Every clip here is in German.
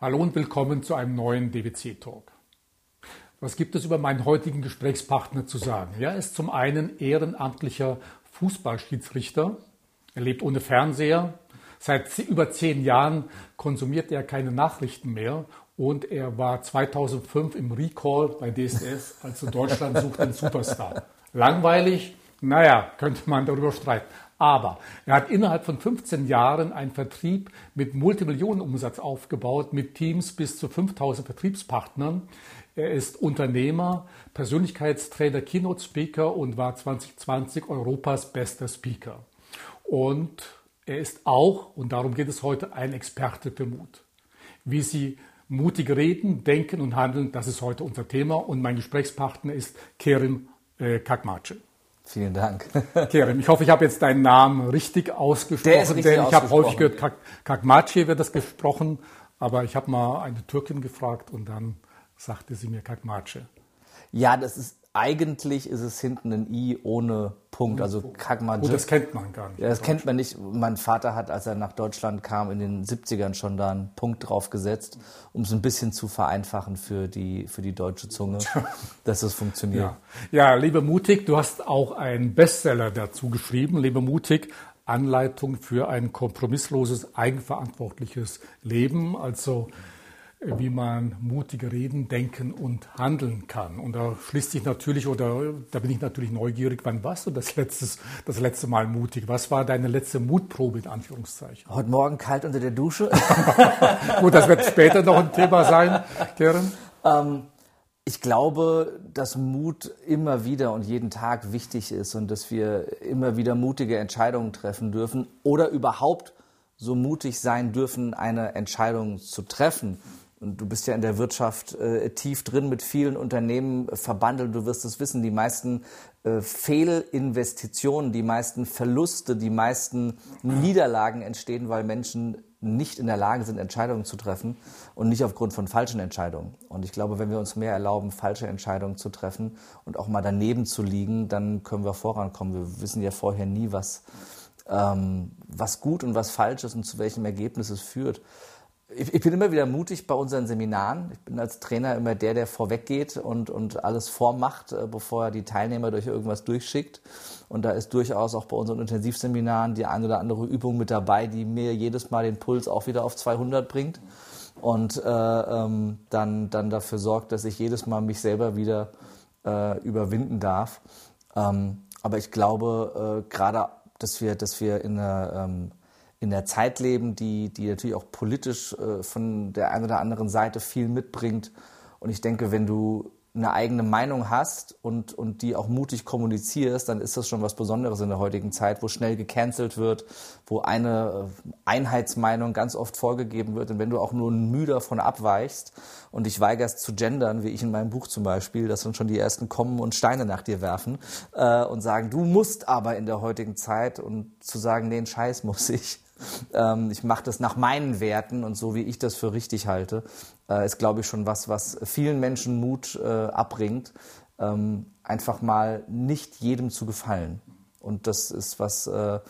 Hallo und willkommen zu einem neuen DWC Talk. Was gibt es über meinen heutigen Gesprächspartner zu sagen? Er ist zum einen ehrenamtlicher Fußballschiedsrichter. Er lebt ohne Fernseher. Seit über zehn Jahren konsumiert er keine Nachrichten mehr und er war 2005 im Recall bei DSS, also Deutschland sucht den Superstar. Langweilig? Naja, könnte man darüber streiten. Aber er hat innerhalb von 15 Jahren einen Vertrieb mit Multimillionenumsatz aufgebaut, mit Teams bis zu 5000 Vertriebspartnern. Er ist Unternehmer, Persönlichkeitstrainer, Keynote Speaker und war 2020 Europas bester Speaker. Und er ist auch, und darum geht es heute, ein Experte für Mut. Wie Sie mutig reden, denken und handeln, das ist heute unser Thema. Und mein Gesprächspartner ist Kerim äh, Kakmace. Vielen Dank. Kerem, ich hoffe, ich habe jetzt deinen Namen richtig ausgesprochen, Der ist richtig denn ich habe häufig gehört, Kak Kakmaci wird das gesprochen, aber ich habe mal eine Türkin gefragt und dann sagte sie mir Kakmace. Ja, das ist eigentlich ist es hinten ein I ohne Punkt, also Kagmaji. Oh, das kennt man gar nicht. Ja, das kennt man nicht. Mein Vater hat, als er nach Deutschland kam, in den 70ern schon da einen Punkt drauf gesetzt, um es ein bisschen zu vereinfachen für die, für die deutsche Zunge, dass es funktioniert. Ja. ja, liebe Mutig, du hast auch einen Bestseller dazu geschrieben, liebe Mutig, Anleitung für ein kompromissloses, eigenverantwortliches Leben. Also wie man mutig reden, denken und handeln kann. Und da schließt sich natürlich, oder da bin ich natürlich neugierig, wann warst du das, letztes, das letzte Mal mutig? Was war deine letzte Mutprobe in Anführungszeichen? Heute Morgen kalt unter der Dusche. Gut, das wird später noch ein Thema sein, Karen. Ähm, ich glaube, dass Mut immer wieder und jeden Tag wichtig ist und dass wir immer wieder mutige Entscheidungen treffen dürfen oder überhaupt so mutig sein dürfen, eine Entscheidung zu treffen und du bist ja in der Wirtschaft äh, tief drin mit vielen Unternehmen verbandelt. Du wirst es wissen, die meisten äh, Fehlinvestitionen, die meisten Verluste, die meisten Niederlagen entstehen, weil Menschen nicht in der Lage sind, Entscheidungen zu treffen und nicht aufgrund von falschen Entscheidungen. Und ich glaube, wenn wir uns mehr erlauben, falsche Entscheidungen zu treffen und auch mal daneben zu liegen, dann können wir vorankommen. Wir wissen ja vorher nie, was, ähm, was gut und was falsch ist und zu welchem Ergebnis es führt ich, ich, bin immer wieder mutig bei unseren Seminaren. Ich bin als Trainer immer der, der vorweggeht und, und alles vormacht, äh, bevor er die Teilnehmer durch irgendwas durchschickt. Und da ist durchaus auch bei unseren Intensivseminaren die eine oder andere Übung mit dabei, die mir jedes Mal den Puls auch wieder auf 200 bringt und äh, ähm, dann, dann dafür sorgt, dass ich jedes Mal mich selber wieder äh, überwinden darf. Ähm, aber ich glaube äh, gerade, dass wir, dass wir in einer ähm, in der Zeit leben, die, die natürlich auch politisch äh, von der einen oder anderen Seite viel mitbringt. Und ich denke, wenn du eine eigene Meinung hast und, und die auch mutig kommunizierst, dann ist das schon was Besonderes in der heutigen Zeit, wo schnell gecancelt wird, wo eine äh, Einheitsmeinung ganz oft vorgegeben wird. Und wenn du auch nur Mühe davon abweichst und dich weigerst zu gendern, wie ich in meinem Buch zum Beispiel, dass dann schon die ersten kommen und Steine nach dir werfen äh, und sagen, du musst aber in der heutigen Zeit und zu sagen, nee, Scheiß muss ich, ähm, ich mache das nach meinen Werten und so, wie ich das für richtig halte, äh, ist, glaube ich, schon was, was vielen Menschen Mut äh, abbringt, ähm, einfach mal nicht jedem zu gefallen. Und das ist was, äh,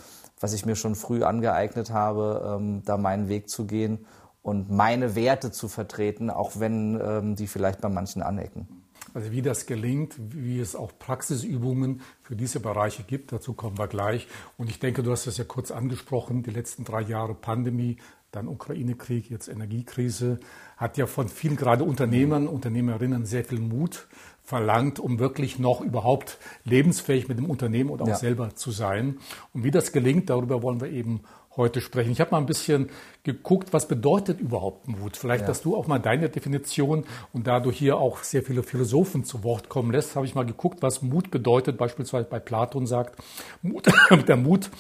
was ich mir schon früh angeeignet habe, ähm, da meinen Weg zu gehen und meine Werte zu vertreten, auch wenn ähm, die vielleicht bei manchen anecken. Also wie das gelingt, wie es auch Praxisübungen für diese Bereiche gibt, dazu kommen wir gleich. Und ich denke, du hast das ja kurz angesprochen, die letzten drei Jahre Pandemie, dann Ukraine-Krieg, jetzt Energiekrise, hat ja von vielen gerade Unternehmern, Unternehmerinnen sehr viel Mut verlangt, um wirklich noch überhaupt lebensfähig mit dem Unternehmen und auch ja. selber zu sein. Und wie das gelingt, darüber wollen wir eben heute sprechen. Ich habe mal ein bisschen geguckt, was bedeutet überhaupt Mut? Vielleicht, ja. dass du auch mal deine Definition und da du hier auch sehr viele Philosophen zu Wort kommen lässt, habe ich mal geguckt, was Mut bedeutet. Beispielsweise bei Platon sagt, Mut, der Mut,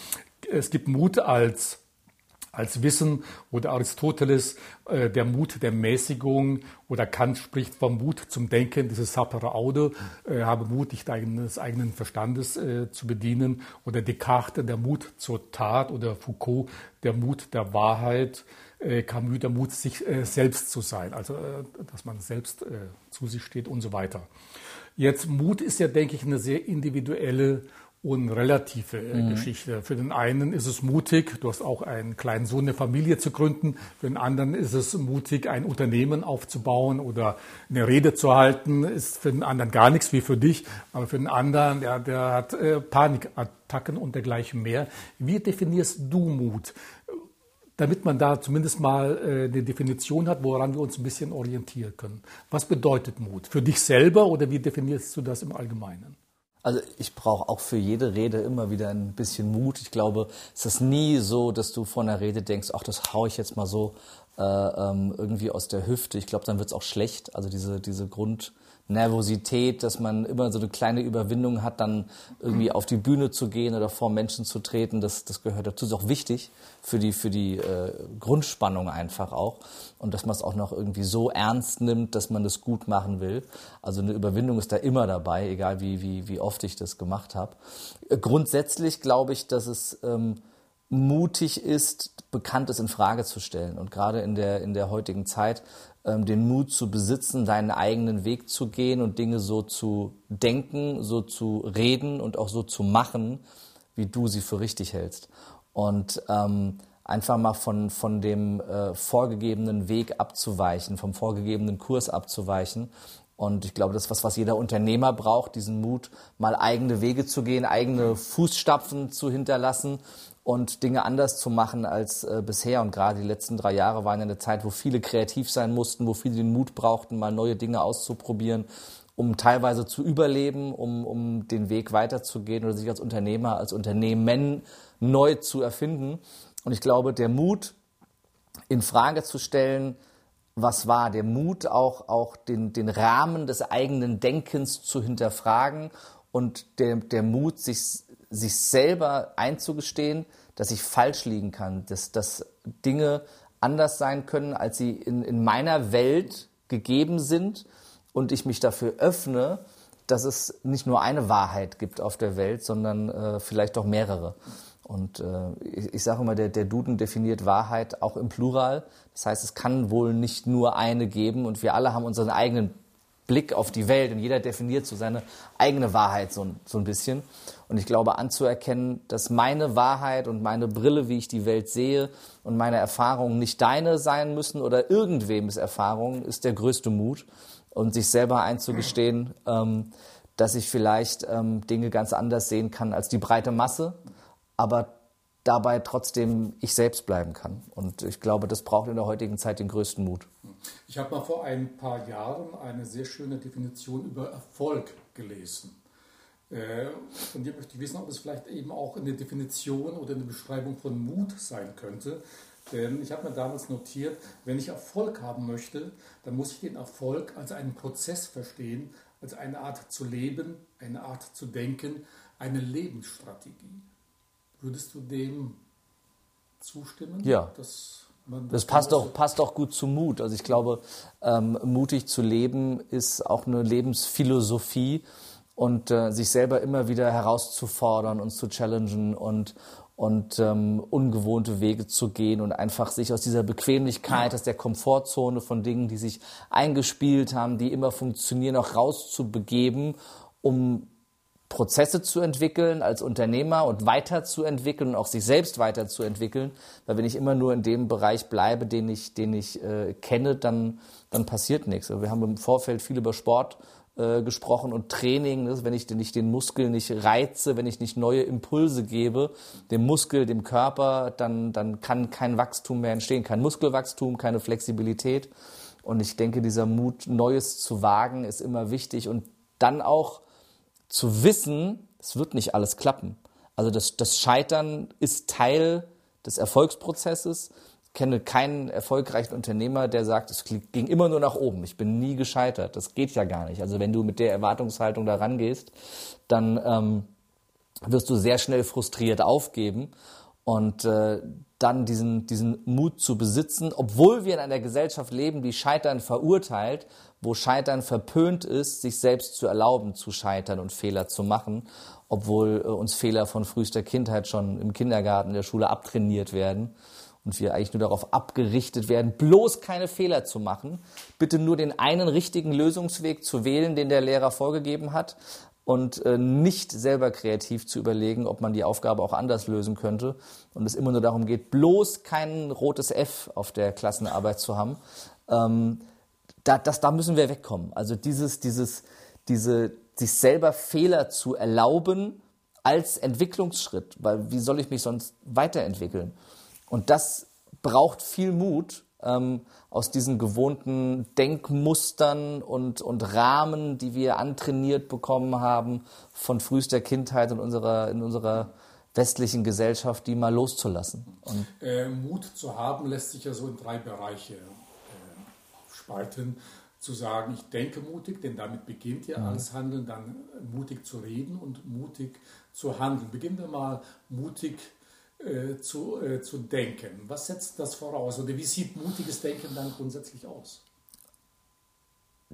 es gibt Mut als als Wissen oder Aristoteles äh, der Mut der Mäßigung oder Kant spricht vom Mut zum Denken, dieses sapere aude, äh, habe Mut, dich deines eigenen Verstandes äh, zu bedienen. Oder Descartes der Mut zur Tat. Oder Foucault der Mut der Wahrheit, äh, Camus der Mut, sich äh, selbst zu sein, also äh, dass man selbst zu sich steht und so weiter. Jetzt Mut ist ja, denke ich, eine sehr individuelle und relative äh, mhm. Geschichte. Für den einen ist es mutig, du hast auch einen kleinen Sohn, eine Familie zu gründen. Für den anderen ist es mutig, ein Unternehmen aufzubauen oder eine Rede zu halten. Ist für den anderen gar nichts wie für dich. Aber für den anderen, ja, der hat äh, Panikattacken und dergleichen mehr. Wie definierst du Mut? Damit man da zumindest mal äh, eine Definition hat, woran wir uns ein bisschen orientieren können. Was bedeutet Mut? Für dich selber oder wie definierst du das im Allgemeinen? Also ich brauche auch für jede Rede immer wieder ein bisschen Mut. Ich glaube, es ist nie so, dass du von der Rede denkst, ach, das haue ich jetzt mal so äh, ähm, irgendwie aus der Hüfte. Ich glaube, dann wird es auch schlecht. Also diese, diese Grund, Nervosität, dass man immer so eine kleine Überwindung hat, dann irgendwie auf die Bühne zu gehen oder vor Menschen zu treten, das, das gehört dazu. Ist auch wichtig für die, für die äh, Grundspannung einfach auch. Und dass man es auch noch irgendwie so ernst nimmt, dass man das gut machen will. Also eine Überwindung ist da immer dabei, egal wie, wie, wie oft ich das gemacht habe. Äh, grundsätzlich glaube ich, dass es ähm, mutig ist, Bekanntes in Frage zu stellen. Und gerade in der, in der heutigen Zeit den Mut zu besitzen, deinen eigenen Weg zu gehen und Dinge so zu denken, so zu reden und auch so zu machen, wie du sie für richtig hältst. Und ähm, einfach mal von, von dem äh, vorgegebenen Weg abzuweichen, vom vorgegebenen Kurs abzuweichen. Und ich glaube, das ist was, was jeder Unternehmer braucht, diesen Mut, mal eigene Wege zu gehen, eigene Fußstapfen zu hinterlassen und Dinge anders zu machen als äh, bisher. Und gerade die letzten drei Jahre waren ja eine Zeit, wo viele kreativ sein mussten, wo viele den Mut brauchten, mal neue Dinge auszuprobieren, um teilweise zu überleben, um, um den Weg weiterzugehen oder sich als Unternehmer, als Unternehmen neu zu erfinden. Und ich glaube, der Mut, in Frage zu stellen, was war, der Mut auch, auch den, den Rahmen des eigenen Denkens zu hinterfragen und der, der Mut, sich sich selber einzugestehen, dass ich falsch liegen kann, dass, dass Dinge anders sein können, als sie in, in meiner Welt gegeben sind und ich mich dafür öffne, dass es nicht nur eine Wahrheit gibt auf der Welt, sondern äh, vielleicht auch mehrere. Und äh, ich, ich sage immer, der, der Duden definiert Wahrheit auch im Plural. Das heißt, es kann wohl nicht nur eine geben und wir alle haben unseren eigenen Blick auf die Welt und jeder definiert so seine eigene Wahrheit so, so ein bisschen. Und ich glaube anzuerkennen, dass meine Wahrheit und meine Brille, wie ich die Welt sehe und meine Erfahrungen nicht deine sein müssen oder irgendwems Erfahrungen, ist der größte Mut. Und sich selber einzugestehen, ähm, dass ich vielleicht ähm, Dinge ganz anders sehen kann als die breite Masse, aber dabei trotzdem ich selbst bleiben kann. Und ich glaube, das braucht in der heutigen Zeit den größten Mut. Ich habe mal vor ein paar Jahren eine sehr schöne Definition über Erfolg gelesen. Äh, von dir möchte ich wissen, ob es vielleicht eben auch eine Definition oder eine Beschreibung von Mut sein könnte. Denn ich habe mir damals notiert, wenn ich Erfolg haben möchte, dann muss ich den Erfolg als einen Prozess verstehen, als eine Art zu leben, eine Art zu denken, eine Lebensstrategie. Würdest du dem zustimmen? Ja. Das, das passt doch, passt doch gut zu Mut. Also ich glaube, ähm, mutig zu leben ist auch eine Lebensphilosophie und äh, sich selber immer wieder herauszufordern und zu challengen und, und ähm, ungewohnte Wege zu gehen und einfach sich aus dieser Bequemlichkeit, aus der Komfortzone von Dingen, die sich eingespielt haben, die immer funktionieren, auch rauszubegeben, um Prozesse zu entwickeln als Unternehmer und weiterzuentwickeln und auch sich selbst weiterzuentwickeln. Weil wenn ich immer nur in dem Bereich bleibe, den ich, den ich äh, kenne, dann, dann passiert nichts. Also wir haben im Vorfeld viel über Sport äh, gesprochen und Training, ne? wenn ich nicht den Muskel nicht reize, wenn ich nicht neue Impulse gebe, dem Muskel, dem Körper, dann, dann kann kein Wachstum mehr entstehen, kein Muskelwachstum, keine Flexibilität. Und ich denke, dieser Mut, Neues zu wagen, ist immer wichtig und dann auch zu wissen, es wird nicht alles klappen. Also das, das Scheitern ist Teil des Erfolgsprozesses. Kenne keinen erfolgreichen Unternehmer, der sagt, es ging immer nur nach oben. Ich bin nie gescheitert. Das geht ja gar nicht. Also wenn du mit der Erwartungshaltung da rangehst, dann ähm, wirst du sehr schnell frustriert aufgeben. Und äh, dann diesen, diesen Mut zu besitzen, obwohl wir in einer Gesellschaft leben, die Scheitern verurteilt, wo Scheitern verpönt ist, sich selbst zu erlauben, zu scheitern und Fehler zu machen, obwohl äh, uns Fehler von frühester Kindheit schon im Kindergarten, in der Schule abtrainiert werden und wir eigentlich nur darauf abgerichtet werden, bloß keine Fehler zu machen, bitte nur den einen richtigen Lösungsweg zu wählen, den der Lehrer vorgegeben hat und äh, nicht selber kreativ zu überlegen, ob man die Aufgabe auch anders lösen könnte und es immer nur darum geht, bloß kein rotes F auf der Klassenarbeit zu haben. Ähm, da, das, da müssen wir wegkommen. Also dieses, dieses, diese, sich selber Fehler zu erlauben als Entwicklungsschritt, weil wie soll ich mich sonst weiterentwickeln? Und das braucht viel Mut, ähm, aus diesen gewohnten Denkmustern und, und Rahmen, die wir antrainiert bekommen haben von frühester Kindheit in unserer, in unserer westlichen Gesellschaft, die mal loszulassen. Äh, Mut zu haben lässt sich ja so in drei Bereiche äh, aufspalten. Zu sagen, ich denke mutig, denn damit beginnt ja mhm. alles Handeln, dann mutig zu reden und mutig zu handeln. Beginnen wir mal mutig äh, zu, äh, zu denken. Was setzt das voraus oder wie sieht mutiges Denken dann grundsätzlich aus?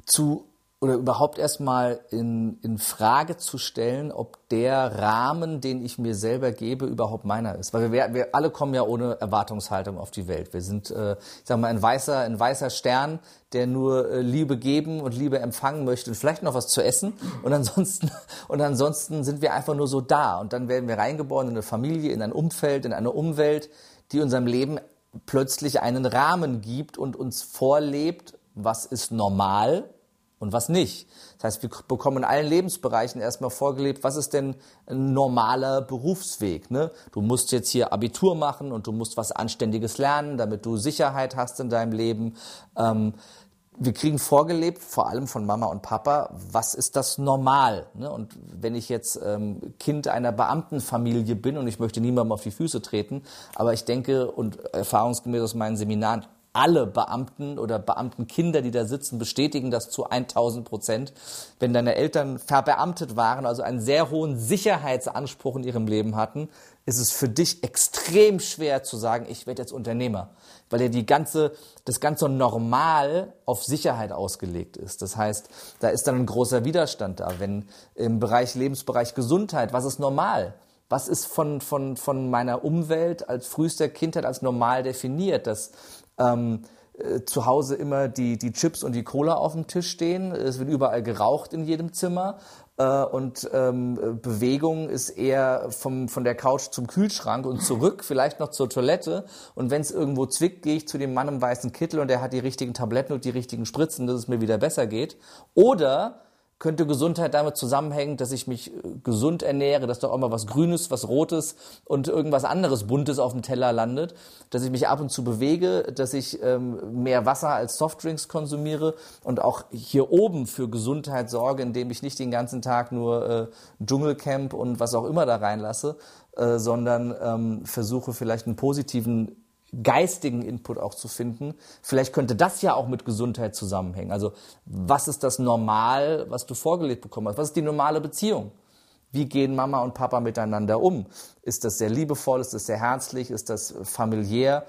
Zu oder überhaupt erstmal in, in Frage zu stellen, ob der Rahmen, den ich mir selber gebe, überhaupt meiner ist. Weil wir, wir alle kommen ja ohne Erwartungshaltung auf die Welt. Wir sind, äh, ich sag mal, ein weißer, ein weißer Stern, der nur äh, Liebe geben und Liebe empfangen möchte und vielleicht noch was zu essen. Und ansonsten, und ansonsten sind wir einfach nur so da. Und dann werden wir reingeboren in eine Familie, in ein Umfeld, in eine Umwelt, die unserem Leben plötzlich einen Rahmen gibt und uns vorlebt, was ist normal und was nicht. Das heißt, wir bekommen in allen Lebensbereichen erstmal vorgelebt, was ist denn ein normaler Berufsweg. Ne? Du musst jetzt hier Abitur machen und du musst was Anständiges lernen, damit du Sicherheit hast in deinem Leben. Ähm, wir kriegen vorgelebt, vor allem von Mama und Papa, was ist das normal? Ne? Und wenn ich jetzt ähm, Kind einer Beamtenfamilie bin und ich möchte niemandem auf die Füße treten, aber ich denke und erfahrungsgemäß aus meinen Seminaren, alle Beamten oder Beamtenkinder, die da sitzen, bestätigen das zu 1000 Prozent. Wenn deine Eltern verbeamtet waren, also einen sehr hohen Sicherheitsanspruch in ihrem Leben hatten, ist es für dich extrem schwer zu sagen, ich werde jetzt Unternehmer, weil ja die ganze, das ganze Normal auf Sicherheit ausgelegt ist. Das heißt, da ist dann ein großer Widerstand da. Wenn im Bereich Lebensbereich Gesundheit, was ist normal? Was ist von, von, von meiner Umwelt als frühester Kindheit als normal definiert? Dass ähm, äh, zu Hause immer die, die Chips und die Cola auf dem Tisch stehen. Es wird überall geraucht in jedem Zimmer. Äh, und ähm, Bewegung ist eher vom, von der Couch zum Kühlschrank und zurück, vielleicht noch zur Toilette. Und wenn es irgendwo zwickt, gehe ich zu dem Mann im weißen Kittel und der hat die richtigen Tabletten und die richtigen Spritzen, dass es mir wieder besser geht. Oder könnte Gesundheit damit zusammenhängen, dass ich mich äh, gesund ernähre, dass doch auch mal was Grünes, was Rotes und irgendwas anderes Buntes auf dem Teller landet, dass ich mich ab und zu bewege, dass ich ähm, mehr Wasser als Softdrinks konsumiere und auch hier oben für Gesundheit sorge, indem ich nicht den ganzen Tag nur äh, Dschungelcamp und was auch immer da reinlasse, äh, sondern ähm, versuche vielleicht einen positiven geistigen Input auch zu finden. Vielleicht könnte das ja auch mit Gesundheit zusammenhängen. Also was ist das Normal, was du vorgelegt bekommen hast? Was ist die normale Beziehung? Wie gehen Mama und Papa miteinander um? Ist das sehr liebevoll? Ist das sehr herzlich? Ist das familiär?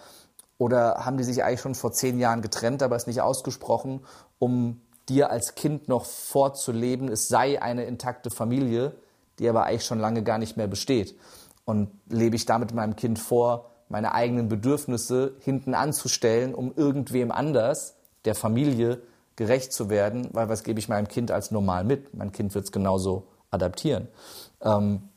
Oder haben die sich eigentlich schon vor zehn Jahren getrennt, aber es nicht ausgesprochen, um dir als Kind noch vorzuleben, es sei eine intakte Familie, die aber eigentlich schon lange gar nicht mehr besteht? Und lebe ich damit meinem Kind vor, meine eigenen Bedürfnisse hinten anzustellen, um irgendwem anders, der Familie, gerecht zu werden, weil was gebe ich meinem Kind als normal mit? Mein Kind wird es genauso adaptieren. Ähm,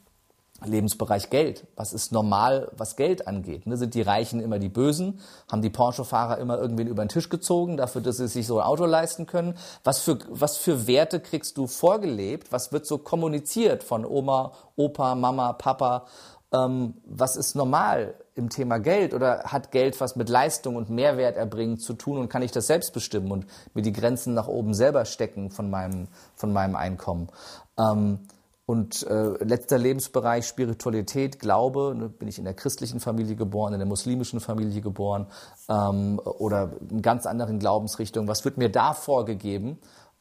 Lebensbereich Geld. Was ist normal, was Geld angeht? Ne? Sind die Reichen immer die Bösen? Haben die Porsche-Fahrer immer irgendwen über den Tisch gezogen, dafür, dass sie sich so ein Auto leisten können? Was für, was für Werte kriegst du vorgelebt? Was wird so kommuniziert von Oma, Opa, Mama, Papa? Ähm, was ist normal im Thema Geld oder hat Geld was mit Leistung und Mehrwert erbringen zu tun und kann ich das selbst bestimmen und mir die Grenzen nach oben selber stecken von meinem, von meinem Einkommen? Ähm, und äh, letzter Lebensbereich Spiritualität, Glaube, ne, bin ich in der christlichen Familie geboren, in der muslimischen Familie geboren ähm, oder in ganz anderen Glaubensrichtungen. Was wird mir da vorgegeben?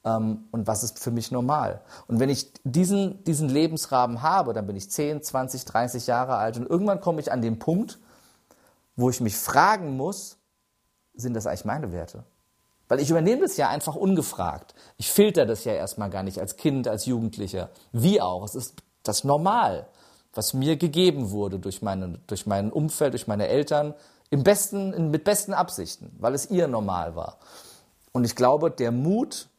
Ähm, und was ist für mich normal. Und wenn ich diesen, diesen Lebensrahmen habe, dann bin ich 10, 20, 30 Jahre alt und irgendwann komme ich an den Punkt, wo ich mich fragen muss, sind das eigentlich meine Werte? Weil ich übernehme das ja einfach ungefragt. Ich filter das ja erstmal gar nicht als Kind, als Jugendlicher. Wie auch. Es ist das Normal, was mir gegeben wurde durch, meine, durch mein Umfeld, durch meine Eltern, im besten, mit besten Absichten, weil es ihr Normal war. Und ich glaube, der Mut,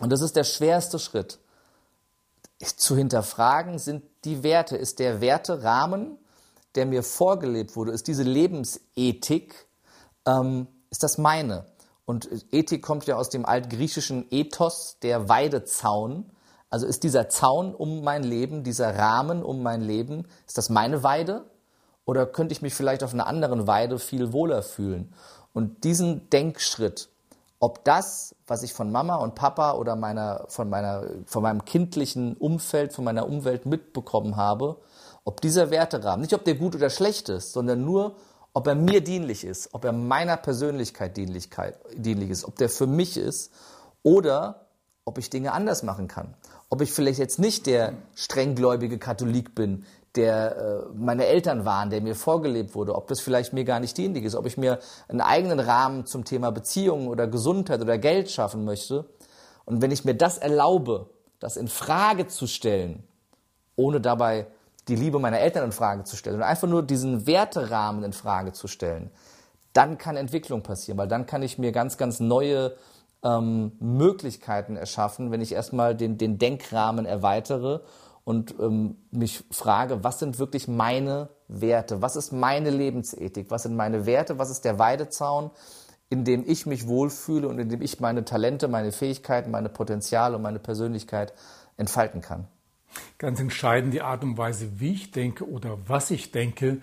und das ist der schwerste Schritt, zu hinterfragen sind die Werte. Ist der Werterahmen, der mir vorgelebt wurde, ist diese Lebensethik, ähm, ist das meine? Und Ethik kommt ja aus dem altgriechischen Ethos, der Weidezaun. Also ist dieser Zaun um mein Leben, dieser Rahmen um mein Leben, ist das meine Weide? Oder könnte ich mich vielleicht auf einer anderen Weide viel wohler fühlen? Und diesen Denkschritt, ob das, was ich von Mama und Papa oder meiner, von, meiner, von meinem kindlichen Umfeld, von meiner Umwelt mitbekommen habe, ob dieser Werterahmen, nicht ob der gut oder schlecht ist, sondern nur, ob er mir dienlich ist, ob er meiner Persönlichkeit dienlich ist, ob der für mich ist oder ob ich Dinge anders machen kann. Ob ich vielleicht jetzt nicht der strenggläubige Katholik bin, der äh, meine Eltern waren, der mir vorgelebt wurde, ob das vielleicht mir gar nicht dienlich ist, ob ich mir einen eigenen Rahmen zum Thema Beziehungen oder Gesundheit oder Geld schaffen möchte. Und wenn ich mir das erlaube, das in Frage zu stellen, ohne dabei die Liebe meiner Eltern in Frage zu stellen und einfach nur diesen Werterahmen in Frage zu stellen, dann kann Entwicklung passieren, weil dann kann ich mir ganz, ganz neue ähm, Möglichkeiten erschaffen, wenn ich erstmal den, den Denkrahmen erweitere und ähm, mich frage, was sind wirklich meine Werte? Was ist meine Lebensethik? Was sind meine Werte? Was ist der Weidezaun, in dem ich mich wohlfühle und in dem ich meine Talente, meine Fähigkeiten, meine Potenziale und meine Persönlichkeit entfalten kann? Ganz entscheidend die Art und Weise, wie ich denke oder was ich denke.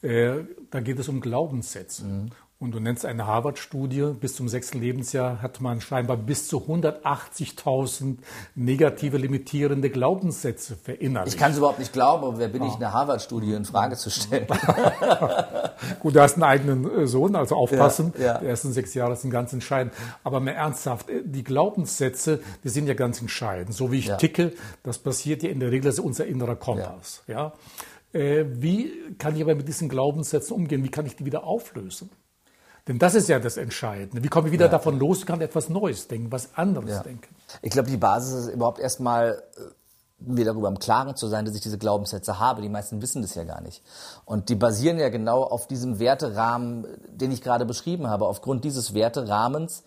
Äh, da geht es um Glaubenssätze. Mhm. Und du nennst eine Harvard-Studie, bis zum sechsten Lebensjahr hat man scheinbar bis zu 180.000 negative, limitierende Glaubenssätze verinnerlicht. Ich kann es überhaupt nicht glauben, aber wer bin ich, eine Harvard-Studie in Frage zu stellen? Gut, du hast einen eigenen äh, Sohn, also aufpassen. Ja, ja. Die ersten sechs Jahre sind ganz entscheidend. Aber mehr ernsthaft, äh, die Glaubenssätze, die sind ja ganz entscheidend. So wie ich ja. ticke, das passiert ja in der Regel, das ist unser innerer Kompass. Ja. Äh, wie kann ich aber mit diesen Glaubenssätzen umgehen? Wie kann ich die wieder auflösen? Denn das ist ja das Entscheidende. Wie komme ich wieder ja. davon los kann etwas Neues denken, was anderes ja. denken? Ich glaube, die Basis ist überhaupt erstmal äh, mir darüber im Klaren zu sein, dass ich diese Glaubenssätze habe. Die meisten wissen das ja gar nicht. Und die basieren ja genau auf diesem Werterahmen, den ich gerade beschrieben habe. Aufgrund dieses Werterahmens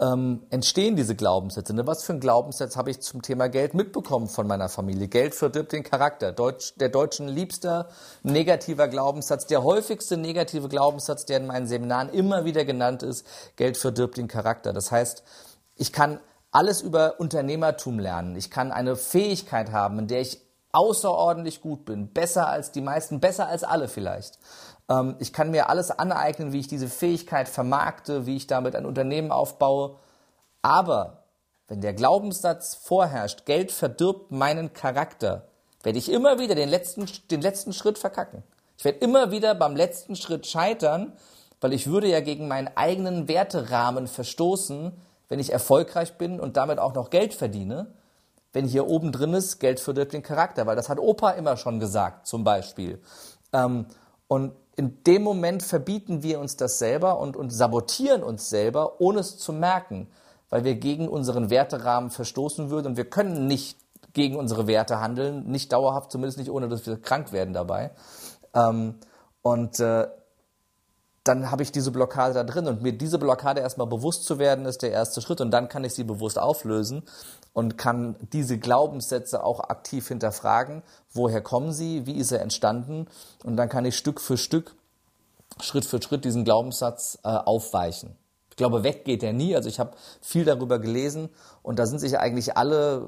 ähm, entstehen diese Glaubenssätze. Ne? Was für ein Glaubenssatz habe ich zum Thema Geld mitbekommen von meiner Familie? Geld verdirbt den Charakter. Deutsch, der Deutschen liebster negativer Glaubenssatz, der häufigste negative Glaubenssatz, der in meinen Seminaren immer wieder genannt ist, Geld verdirbt den Charakter. Das heißt, ich kann alles über Unternehmertum lernen. Ich kann eine Fähigkeit haben, in der ich außerordentlich gut bin, besser als die meisten, besser als alle vielleicht. Ähm, ich kann mir alles aneignen, wie ich diese Fähigkeit vermarkte, wie ich damit ein Unternehmen aufbaue. Aber wenn der Glaubenssatz vorherrscht, Geld verdirbt meinen Charakter, werde ich immer wieder den letzten, den letzten Schritt verkacken. Ich werde immer wieder beim letzten Schritt scheitern, weil ich würde ja gegen meinen eigenen Werterahmen verstoßen, wenn ich erfolgreich bin und damit auch noch Geld verdiene. Wenn hier oben drin ist, Geld verdirbt den Charakter, weil das hat Opa immer schon gesagt, zum Beispiel. Ähm, und in dem Moment verbieten wir uns das selber und, und sabotieren uns selber, ohne es zu merken, weil wir gegen unseren Werterahmen verstoßen würden und wir können nicht gegen unsere Werte handeln, nicht dauerhaft, zumindest nicht ohne, dass wir krank werden dabei. Ähm, und äh, dann habe ich diese Blockade da drin und mir diese Blockade erstmal bewusst zu werden, ist der erste Schritt und dann kann ich sie bewusst auflösen und kann diese Glaubenssätze auch aktiv hinterfragen. Woher kommen sie? Wie ist er entstanden? Und dann kann ich Stück für Stück, Schritt für Schritt diesen Glaubenssatz äh, aufweichen. Ich glaube, weg geht er nie. Also ich habe viel darüber gelesen und da sind sich eigentlich alle,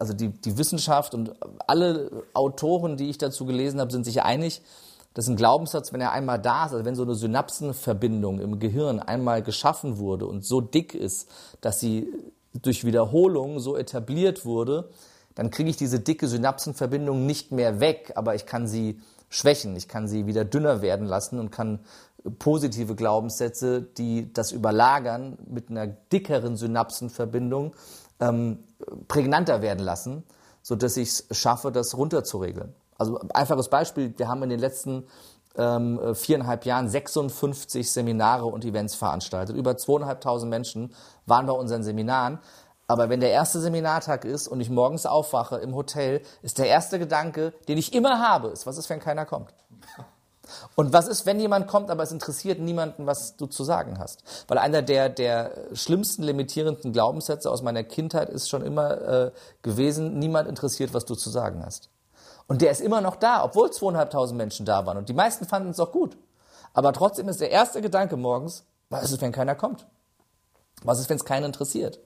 also die, die Wissenschaft und alle Autoren, die ich dazu gelesen habe, sind sich einig, dass ein Glaubenssatz, wenn er einmal da ist, also wenn so eine Synapsenverbindung im Gehirn einmal geschaffen wurde und so dick ist, dass sie durch Wiederholung so etabliert wurde, dann kriege ich diese dicke Synapsenverbindung nicht mehr weg, aber ich kann sie schwächen, ich kann sie wieder dünner werden lassen und kann positive Glaubenssätze, die das überlagern, mit einer dickeren Synapsenverbindung ähm, prägnanter werden lassen, sodass ich es schaffe, das runterzuregeln. Also einfaches Beispiel, wir haben in den letzten ähm, viereinhalb Jahren 56 Seminare und Events veranstaltet. Über zweieinhalbtausend Menschen waren bei unseren Seminaren. Aber wenn der erste Seminartag ist und ich morgens aufwache im Hotel, ist der erste Gedanke, den ich immer habe, ist, was ist, wenn keiner kommt? Und was ist, wenn jemand kommt, aber es interessiert niemanden, was du zu sagen hast? Weil einer der, der schlimmsten limitierenden Glaubenssätze aus meiner Kindheit ist schon immer äh, gewesen, niemand interessiert, was du zu sagen hast. Und der ist immer noch da, obwohl zweieinhalbtausend Menschen da waren. Und die meisten fanden es auch gut. Aber trotzdem ist der erste Gedanke morgens, was ist, wenn keiner kommt? Was ist, wenn es keinen interessiert?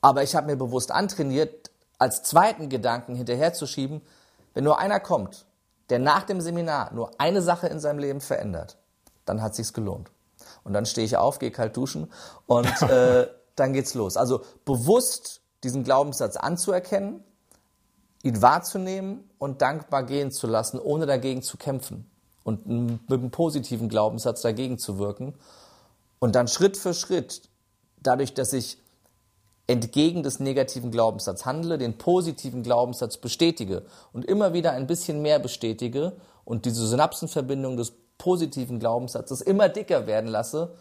Aber ich habe mir bewusst antrainiert, als zweiten Gedanken hinterherzuschieben, wenn nur einer kommt, der nach dem Seminar nur eine Sache in seinem Leben verändert, dann hat sich's gelohnt. Und dann stehe ich auf, gehe kalt duschen und äh, dann geht's los. Also bewusst diesen Glaubenssatz anzuerkennen, ihn wahrzunehmen und dankbar gehen zu lassen, ohne dagegen zu kämpfen und mit einem positiven Glaubenssatz dagegen zu wirken und dann Schritt für Schritt, dadurch, dass ich entgegen des negativen Glaubenssatzes handle, den positiven Glaubenssatz bestätige und immer wieder ein bisschen mehr bestätige und diese Synapsenverbindung des positiven Glaubenssatzes immer dicker werden lasse,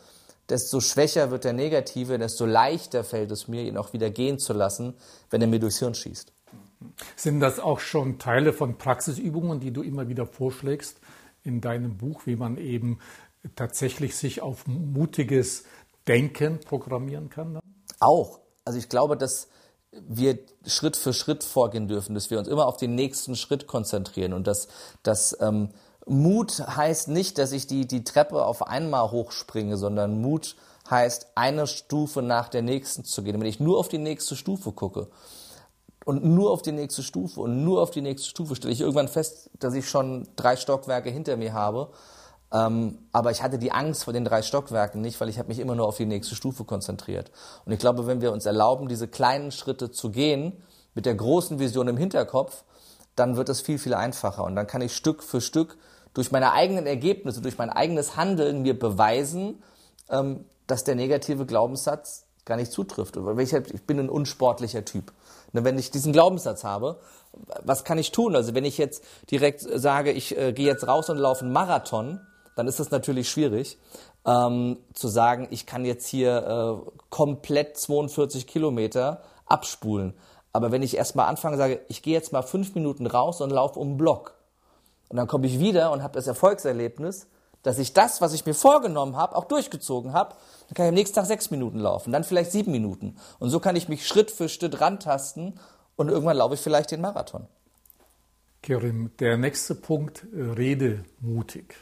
desto schwächer wird der negative, desto leichter fällt es mir, ihn auch wieder gehen zu lassen, wenn er mir durchs Hirn schießt. Sind das auch schon Teile von Praxisübungen, die du immer wieder vorschlägst in deinem Buch, wie man eben tatsächlich sich auf mutiges Denken programmieren kann? Auch also ich glaube, dass wir Schritt für Schritt vorgehen dürfen, dass wir uns immer auf den nächsten Schritt konzentrieren und dass, dass ähm, Mut heißt nicht, dass ich die, die Treppe auf einmal hochspringe, sondern Mut heißt, eine Stufe nach der nächsten zu gehen. Wenn ich nur auf die nächste Stufe gucke und nur auf die nächste Stufe und nur auf die nächste Stufe, stelle ich irgendwann fest, dass ich schon drei Stockwerke hinter mir habe ähm, aber ich hatte die Angst vor den drei Stockwerken nicht, weil ich habe mich immer nur auf die nächste Stufe konzentriert. Und ich glaube, wenn wir uns erlauben, diese kleinen Schritte zu gehen, mit der großen Vision im Hinterkopf, dann wird es viel, viel einfacher. Und dann kann ich Stück für Stück durch meine eigenen Ergebnisse, durch mein eigenes Handeln mir beweisen, ähm, dass der negative Glaubenssatz gar nicht zutrifft. Ich bin ein unsportlicher Typ. Und wenn ich diesen Glaubenssatz habe, was kann ich tun? Also wenn ich jetzt direkt sage, ich äh, gehe jetzt raus und laufe einen Marathon, dann ist es natürlich schwierig ähm, zu sagen, ich kann jetzt hier äh, komplett 42 Kilometer abspulen. Aber wenn ich erstmal anfange, sage, ich gehe jetzt mal fünf Minuten raus und laufe um den Block. Und dann komme ich wieder und habe das Erfolgserlebnis, dass ich das, was ich mir vorgenommen habe, auch durchgezogen habe. Dann kann ich am nächsten Tag sechs Minuten laufen, dann vielleicht sieben Minuten. Und so kann ich mich Schritt für Schritt rantasten und irgendwann laufe ich vielleicht den Marathon. Kerim, der nächste Punkt, rede mutig.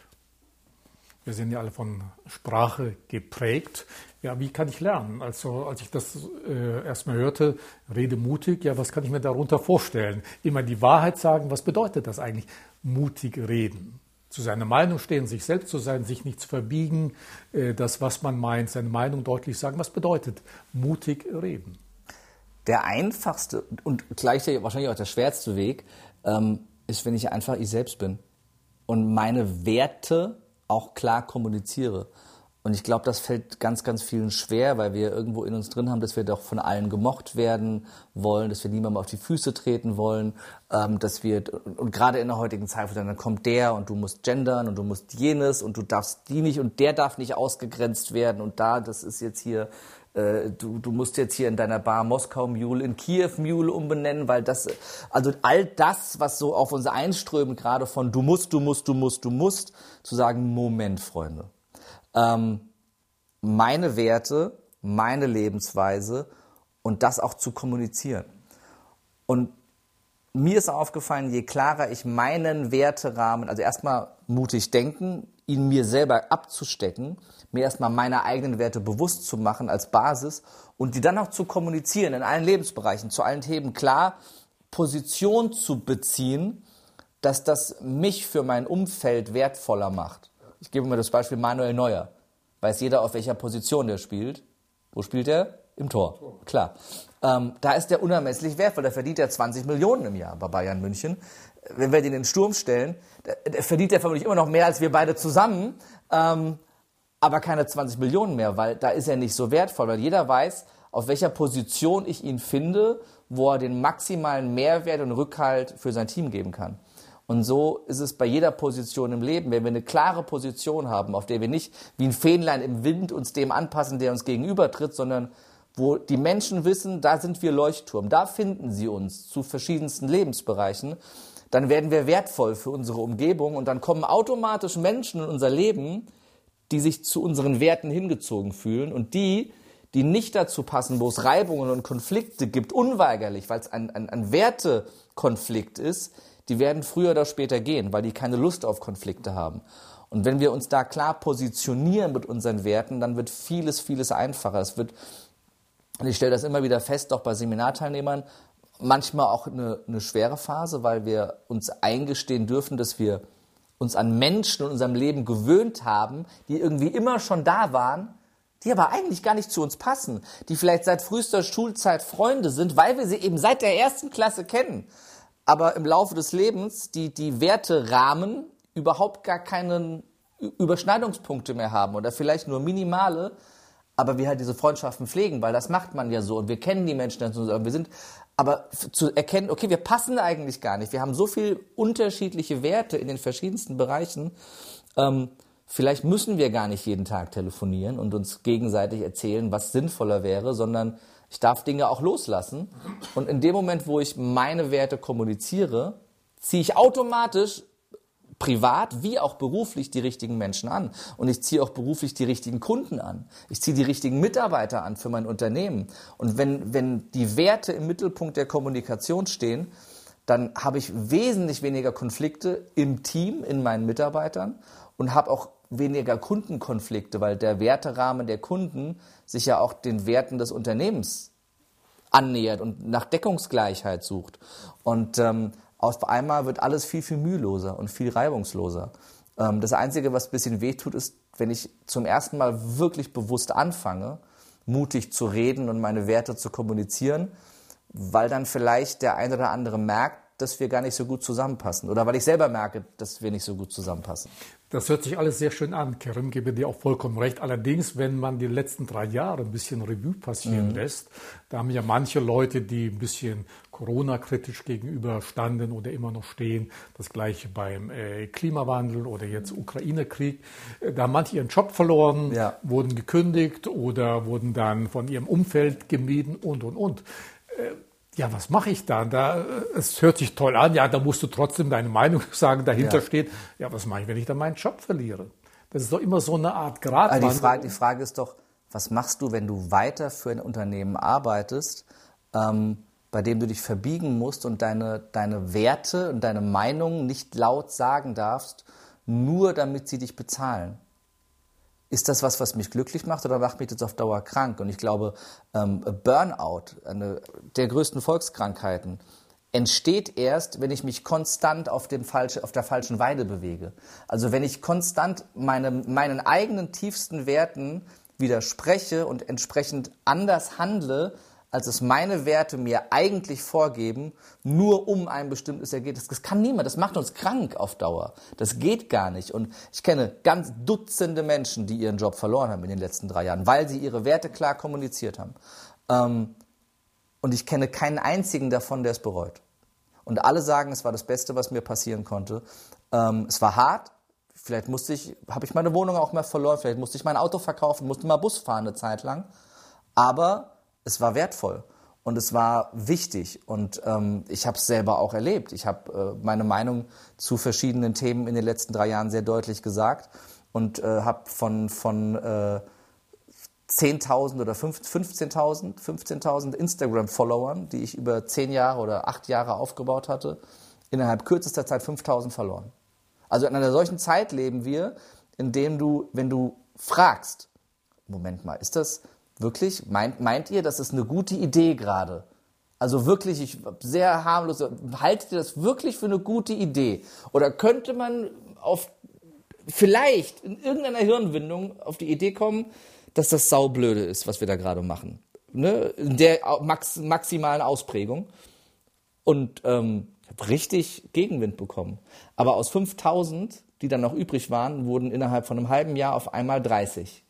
Wir sind ja alle von Sprache geprägt. Ja, wie kann ich lernen? Also, als ich das äh, erstmal hörte, rede mutig, ja, was kann ich mir darunter vorstellen? Immer die Wahrheit sagen, was bedeutet das eigentlich? Mutig reden. Zu seiner Meinung stehen, sich selbst zu sein, sich nicht zu verbiegen, äh, das, was man meint, seine Meinung deutlich sagen. Was bedeutet mutig reden? Der einfachste und gleichzeitig wahrscheinlich auch der schwerste Weg ähm, ist, wenn ich einfach ich selbst bin und meine Werte auch klar kommuniziere. Und ich glaube, das fällt ganz, ganz vielen schwer, weil wir irgendwo in uns drin haben, dass wir doch von allen gemocht werden wollen, dass wir niemandem auf die Füße treten wollen, ähm, dass wir, und gerade in der heutigen Zeit, dann kommt der und du musst gendern und du musst jenes und du darfst die nicht und der darf nicht ausgegrenzt werden und da, das ist jetzt hier, äh, du, du musst jetzt hier in deiner Bar Moskau Mule in Kiew Mule umbenennen, weil das, also all das, was so auf uns einströmt, gerade von du musst, du musst, du musst, du musst, zu sagen, Moment, Freunde. Ähm, meine Werte, meine Lebensweise und das auch zu kommunizieren. Und mir ist aufgefallen, je klarer ich meinen Werterahmen, also erstmal mutig denken, ihn mir selber abzustecken, mir erstmal meine eigenen Werte bewusst zu machen als Basis und die dann auch zu kommunizieren in allen Lebensbereichen, zu allen Themen klar Position zu beziehen, dass das mich für mein Umfeld wertvoller macht. Ich gebe mir das Beispiel Manuel Neuer. Weiß jeder, auf welcher Position der spielt. Wo spielt er? Im Tor. Klar. Ähm, da ist der unermesslich wertvoll. Da verdient er 20 Millionen im Jahr bei Bayern München. Wenn wir den in den Sturm stellen, der verdient er vermutlich immer noch mehr als wir beide zusammen. Ähm, aber keine 20 Millionen mehr, weil da ist er nicht so wertvoll, weil jeder weiß, auf welcher Position ich ihn finde, wo er den maximalen Mehrwert und Rückhalt für sein Team geben kann. Und so ist es bei jeder Position im Leben. Wenn wir eine klare Position haben, auf der wir nicht wie ein Fähnlein im Wind uns dem anpassen, der uns gegenübertritt, sondern wo die Menschen wissen, da sind wir Leuchtturm, da finden sie uns zu verschiedensten Lebensbereichen, dann werden wir wertvoll für unsere Umgebung und dann kommen automatisch Menschen in unser Leben, die sich zu unseren Werten hingezogen fühlen und die, die nicht dazu passen, wo es Reibungen und Konflikte gibt, unweigerlich, weil es ein, ein, ein Wertekonflikt ist, die werden früher oder später gehen, weil die keine Lust auf Konflikte haben. Und wenn wir uns da klar positionieren mit unseren Werten, dann wird vieles, vieles einfacher. Es wird, und ich stelle das immer wieder fest, auch bei Seminarteilnehmern, manchmal auch eine, eine schwere Phase, weil wir uns eingestehen dürfen, dass wir uns an Menschen in unserem Leben gewöhnt haben, die irgendwie immer schon da waren, die aber eigentlich gar nicht zu uns passen, die vielleicht seit frühester Schulzeit Freunde sind, weil wir sie eben seit der ersten Klasse kennen, aber im Laufe des Lebens die, die Werterahmen überhaupt gar keine Überschneidungspunkte mehr haben oder vielleicht nur minimale, aber wir halt diese Freundschaften pflegen, weil das macht man ja so und wir kennen die Menschen dann so, wir sind aber zu erkennen, okay, wir passen eigentlich gar nicht. Wir haben so viel unterschiedliche Werte in den verschiedensten Bereichen. Ähm, vielleicht müssen wir gar nicht jeden Tag telefonieren und uns gegenseitig erzählen, was sinnvoller wäre, sondern ich darf Dinge auch loslassen. Und in dem Moment, wo ich meine Werte kommuniziere, ziehe ich automatisch privat wie auch beruflich die richtigen Menschen an. Und ich ziehe auch beruflich die richtigen Kunden an. Ich ziehe die richtigen Mitarbeiter an für mein Unternehmen. Und wenn, wenn die Werte im Mittelpunkt der Kommunikation stehen, dann habe ich wesentlich weniger Konflikte im Team, in meinen Mitarbeitern und habe auch weniger Kundenkonflikte, weil der Werterahmen der Kunden sich ja auch den Werten des Unternehmens annähert und nach Deckungsgleichheit sucht. Und ähm, auf einmal wird alles viel, viel müheloser und viel reibungsloser. Ähm, das Einzige, was ein bisschen wehtut, ist, wenn ich zum ersten Mal wirklich bewusst anfange, mutig zu reden und meine Werte zu kommunizieren, weil dann vielleicht der eine oder andere merkt, dass wir gar nicht so gut zusammenpassen oder weil ich selber merke, dass wir nicht so gut zusammenpassen. Das hört sich alles sehr schön an, Kerem, gebe dir auch vollkommen recht. Allerdings, wenn man die letzten drei Jahre ein bisschen Revue passieren mhm. lässt, da haben ja manche Leute, die ein bisschen Corona-kritisch gegenüberstanden oder immer noch stehen, das gleiche beim äh, Klimawandel oder jetzt Ukraine-Krieg, äh, da haben manche ihren Job verloren, ja. wurden gekündigt oder wurden dann von ihrem Umfeld gemieden und, und, und. Äh, ja, was mache ich da? da? Es hört sich toll an, ja, da musst du trotzdem deine Meinung sagen, dahinter ja. steht, ja, was mache ich, wenn ich dann meinen Job verliere? Das ist doch immer so eine Art. Also die, Frage, die Frage ist doch, was machst du, wenn du weiter für ein Unternehmen arbeitest, ähm, bei dem du dich verbiegen musst und deine, deine Werte und deine Meinung nicht laut sagen darfst, nur damit sie dich bezahlen? Ist das was, was mich glücklich macht oder macht mich das auf Dauer krank? Und ich glaube, ähm, Burnout, eine der größten Volkskrankheiten, entsteht erst, wenn ich mich konstant auf, dem falsche, auf der falschen Weide bewege. Also wenn ich konstant meine, meinen eigenen tiefsten Werten widerspreche und entsprechend anders handle, als es meine Werte mir eigentlich vorgeben, nur um ein bestimmtes Ergebnis. Das kann niemand, das macht uns krank auf Dauer. Das geht gar nicht. Und ich kenne ganz Dutzende Menschen, die ihren Job verloren haben in den letzten drei Jahren, weil sie ihre Werte klar kommuniziert haben. Ähm, und ich kenne keinen einzigen davon, der es bereut. Und alle sagen, es war das Beste, was mir passieren konnte. Ähm, es war hart. Vielleicht musste ich, habe ich meine Wohnung auch mal verloren. Vielleicht musste ich mein Auto verkaufen, musste mal Bus fahren eine Zeit lang. Aber es war wertvoll und es war wichtig und ähm, ich habe es selber auch erlebt. Ich habe äh, meine Meinung zu verschiedenen Themen in den letzten drei Jahren sehr deutlich gesagt und äh, habe von, von äh, 10.000 oder 15.000 15 Instagram-Followern, die ich über zehn Jahre oder acht Jahre aufgebaut hatte, innerhalb kürzester Zeit 5.000 verloren. Also in einer solchen Zeit leben wir, in dem du, wenn du fragst, Moment mal, ist das, Wirklich? Meint, meint ihr, das ist eine gute Idee gerade? Also wirklich, ich sehr harmlos. Haltet ihr das wirklich für eine gute Idee? Oder könnte man auf vielleicht in irgendeiner Hirnwindung auf die Idee kommen, dass das saublöde ist, was wir da gerade machen? Ne? In der max maximalen Ausprägung. Und ähm, habe richtig Gegenwind bekommen. Aber aus 5000, die dann noch übrig waren, wurden innerhalb von einem halben Jahr auf einmal 30.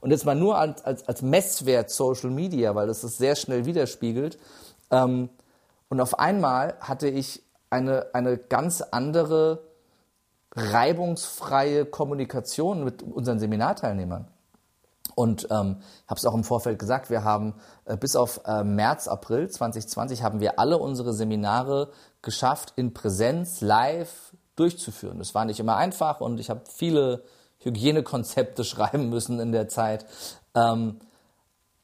Und jetzt mal nur als, als, als Messwert Social Media, weil das das sehr schnell widerspiegelt. Ähm, und auf einmal hatte ich eine, eine ganz andere reibungsfreie Kommunikation mit unseren Seminarteilnehmern. Und ähm, habe es auch im Vorfeld gesagt, wir haben äh, bis auf äh, März, April 2020 haben wir alle unsere Seminare geschafft, in Präsenz, live durchzuführen. Das war nicht immer einfach und ich habe viele Hygienekonzepte schreiben müssen in der Zeit. Ähm,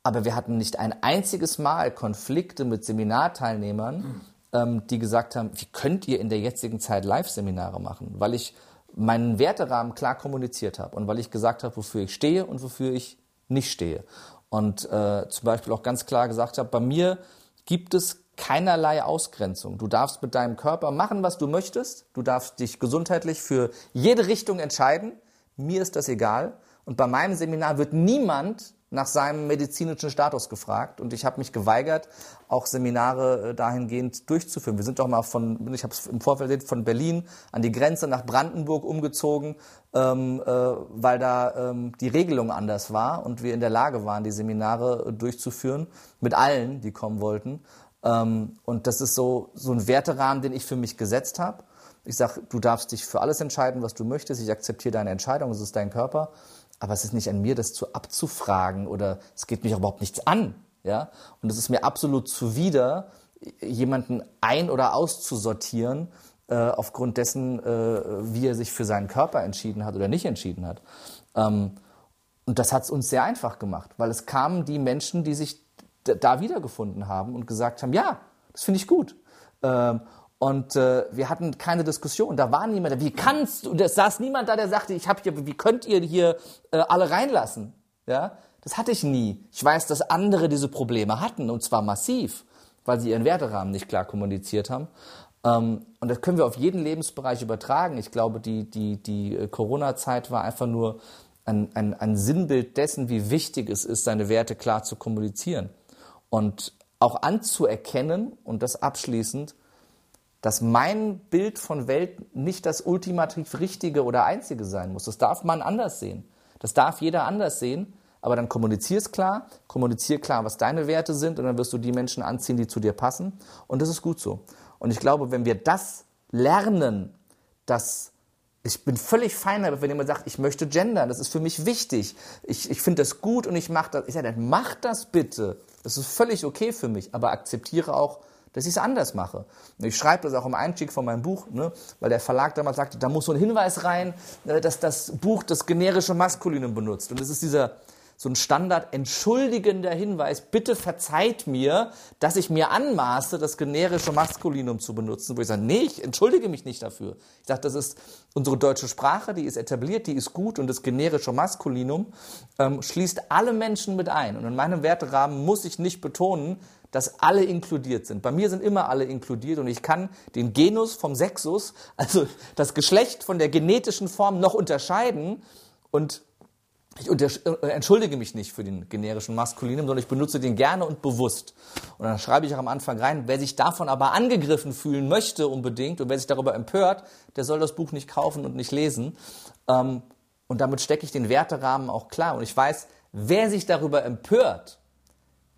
aber wir hatten nicht ein einziges Mal Konflikte mit Seminarteilnehmern, ähm, die gesagt haben, wie könnt ihr in der jetzigen Zeit Live-Seminare machen? Weil ich meinen Werterahmen klar kommuniziert habe und weil ich gesagt habe, wofür ich stehe und wofür ich nicht stehe. Und äh, zum Beispiel auch ganz klar gesagt habe, bei mir gibt es keinerlei Ausgrenzung. Du darfst mit deinem Körper machen, was du möchtest. Du darfst dich gesundheitlich für jede Richtung entscheiden. Mir ist das egal. Und bei meinem Seminar wird niemand nach seinem medizinischen Status gefragt und ich habe mich geweigert, auch Seminare äh, dahingehend durchzuführen. Wir sind doch mal von, ich habe es im Vorfeld von Berlin an die Grenze nach Brandenburg umgezogen, ähm, äh, weil da ähm, die Regelung anders war und wir in der Lage waren, die Seminare äh, durchzuführen mit allen, die kommen wollten. Ähm, und das ist so so ein Werterahmen, den ich für mich gesetzt habe. Ich sage, du darfst dich für alles entscheiden, was du möchtest. Ich akzeptiere deine Entscheidung, es ist dein Körper aber es ist nicht an mir, das zu abzufragen oder es geht mich überhaupt nichts an. Ja? Und es ist mir absolut zuwider, jemanden ein- oder auszusortieren, äh, aufgrund dessen, äh, wie er sich für seinen Körper entschieden hat oder nicht entschieden hat. Ähm, und das hat es uns sehr einfach gemacht, weil es kamen die Menschen, die sich da wiedergefunden haben und gesagt haben, ja, das finde ich gut. Ähm, und äh, wir hatten keine Diskussion. Da war niemand. Wie kannst du? Es saß niemand da, der sagte, ich habe hier, wie könnt ihr hier äh, alle reinlassen? Ja, das hatte ich nie. Ich weiß, dass andere diese Probleme hatten und zwar massiv, weil sie ihren Werterahmen nicht klar kommuniziert haben. Ähm, und das können wir auf jeden Lebensbereich übertragen. Ich glaube, die die die äh, Corona-Zeit war einfach nur ein, ein, ein Sinnbild dessen, wie wichtig es ist, seine Werte klar zu kommunizieren und auch anzuerkennen und das abschließend dass mein Bild von Welt nicht das ultimativ richtige oder einzige sein muss. Das darf man anders sehen. Das darf jeder anders sehen. Aber dann kommunizier es klar, kommunizier klar, was deine Werte sind und dann wirst du die Menschen anziehen, die zu dir passen. Und das ist gut so. Und ich glaube, wenn wir das lernen, dass ich bin völlig fein damit, wenn jemand sagt, ich möchte gendern, das ist für mich wichtig. Ich, ich finde das gut und ich mache das. Ich sage, dann mach das bitte. Das ist völlig okay für mich, aber akzeptiere auch, dass ich es anders mache. Ich schreibe das auch im Einstieg von meinem Buch, ne, weil der Verlag damals sagte, da muss so ein Hinweis rein, äh, dass das Buch das generische Maskulinum benutzt. Und es ist dieser so ein Standard entschuldigender Hinweis, bitte verzeiht mir, dass ich mir anmaße, das generische Maskulinum zu benutzen, wo ich sage, nee, ich entschuldige mich nicht dafür. Ich sage, das ist unsere deutsche Sprache, die ist etabliert, die ist gut und das generische Maskulinum ähm, schließt alle Menschen mit ein. Und in meinem Werterahmen muss ich nicht betonen, dass alle inkludiert sind. Bei mir sind immer alle inkludiert und ich kann den Genus vom Sexus, also das Geschlecht von der genetischen Form noch unterscheiden und ich äh, entschuldige mich nicht für den generischen Maskulinum, sondern ich benutze den gerne und bewusst. Und dann schreibe ich auch am Anfang rein, wer sich davon aber angegriffen fühlen möchte unbedingt und wer sich darüber empört, der soll das Buch nicht kaufen und nicht lesen. Ähm, und damit stecke ich den Werterahmen auch klar. Und ich weiß, wer sich darüber empört,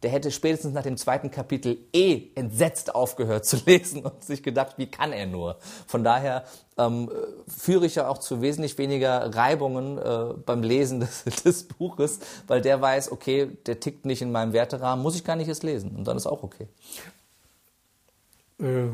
der hätte spätestens nach dem zweiten Kapitel eh entsetzt aufgehört zu lesen und sich gedacht, wie kann er nur? Von daher ähm, führe ich ja auch zu wesentlich weniger Reibungen äh, beim Lesen des, des, Buches, weil der weiß, okay, der tickt nicht in meinem Werterahmen, muss ich gar nicht es lesen und dann ist auch okay. Äh,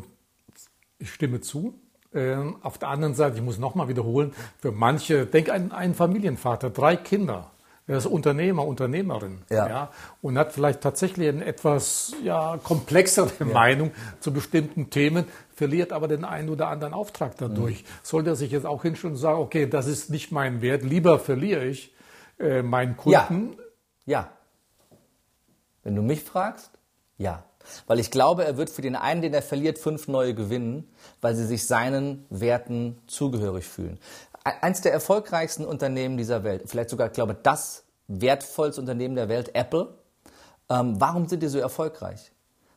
ich stimme zu. Äh, auf der anderen Seite, ich muss nochmal wiederholen, für manche, denk an einen Familienvater, drei Kinder er ist Unternehmer, Unternehmerin. Ja. ja. und hat vielleicht tatsächlich eine etwas ja, komplexere ja. Meinung zu bestimmten Themen, verliert aber den einen oder anderen Auftrag dadurch. Mhm. Sollte er sich jetzt auch hinstellen und sagen, okay, das ist nicht mein Wert, lieber verliere ich äh, meinen Kunden? Ja. ja. Wenn du mich fragst, ja. Weil ich glaube, er wird für den einen, den er verliert, fünf neue gewinnen, weil sie sich seinen Werten zugehörig fühlen eins der erfolgreichsten Unternehmen dieser Welt, vielleicht sogar, ich glaube, das wertvollste Unternehmen der Welt, Apple. Ähm, warum sind die so erfolgreich?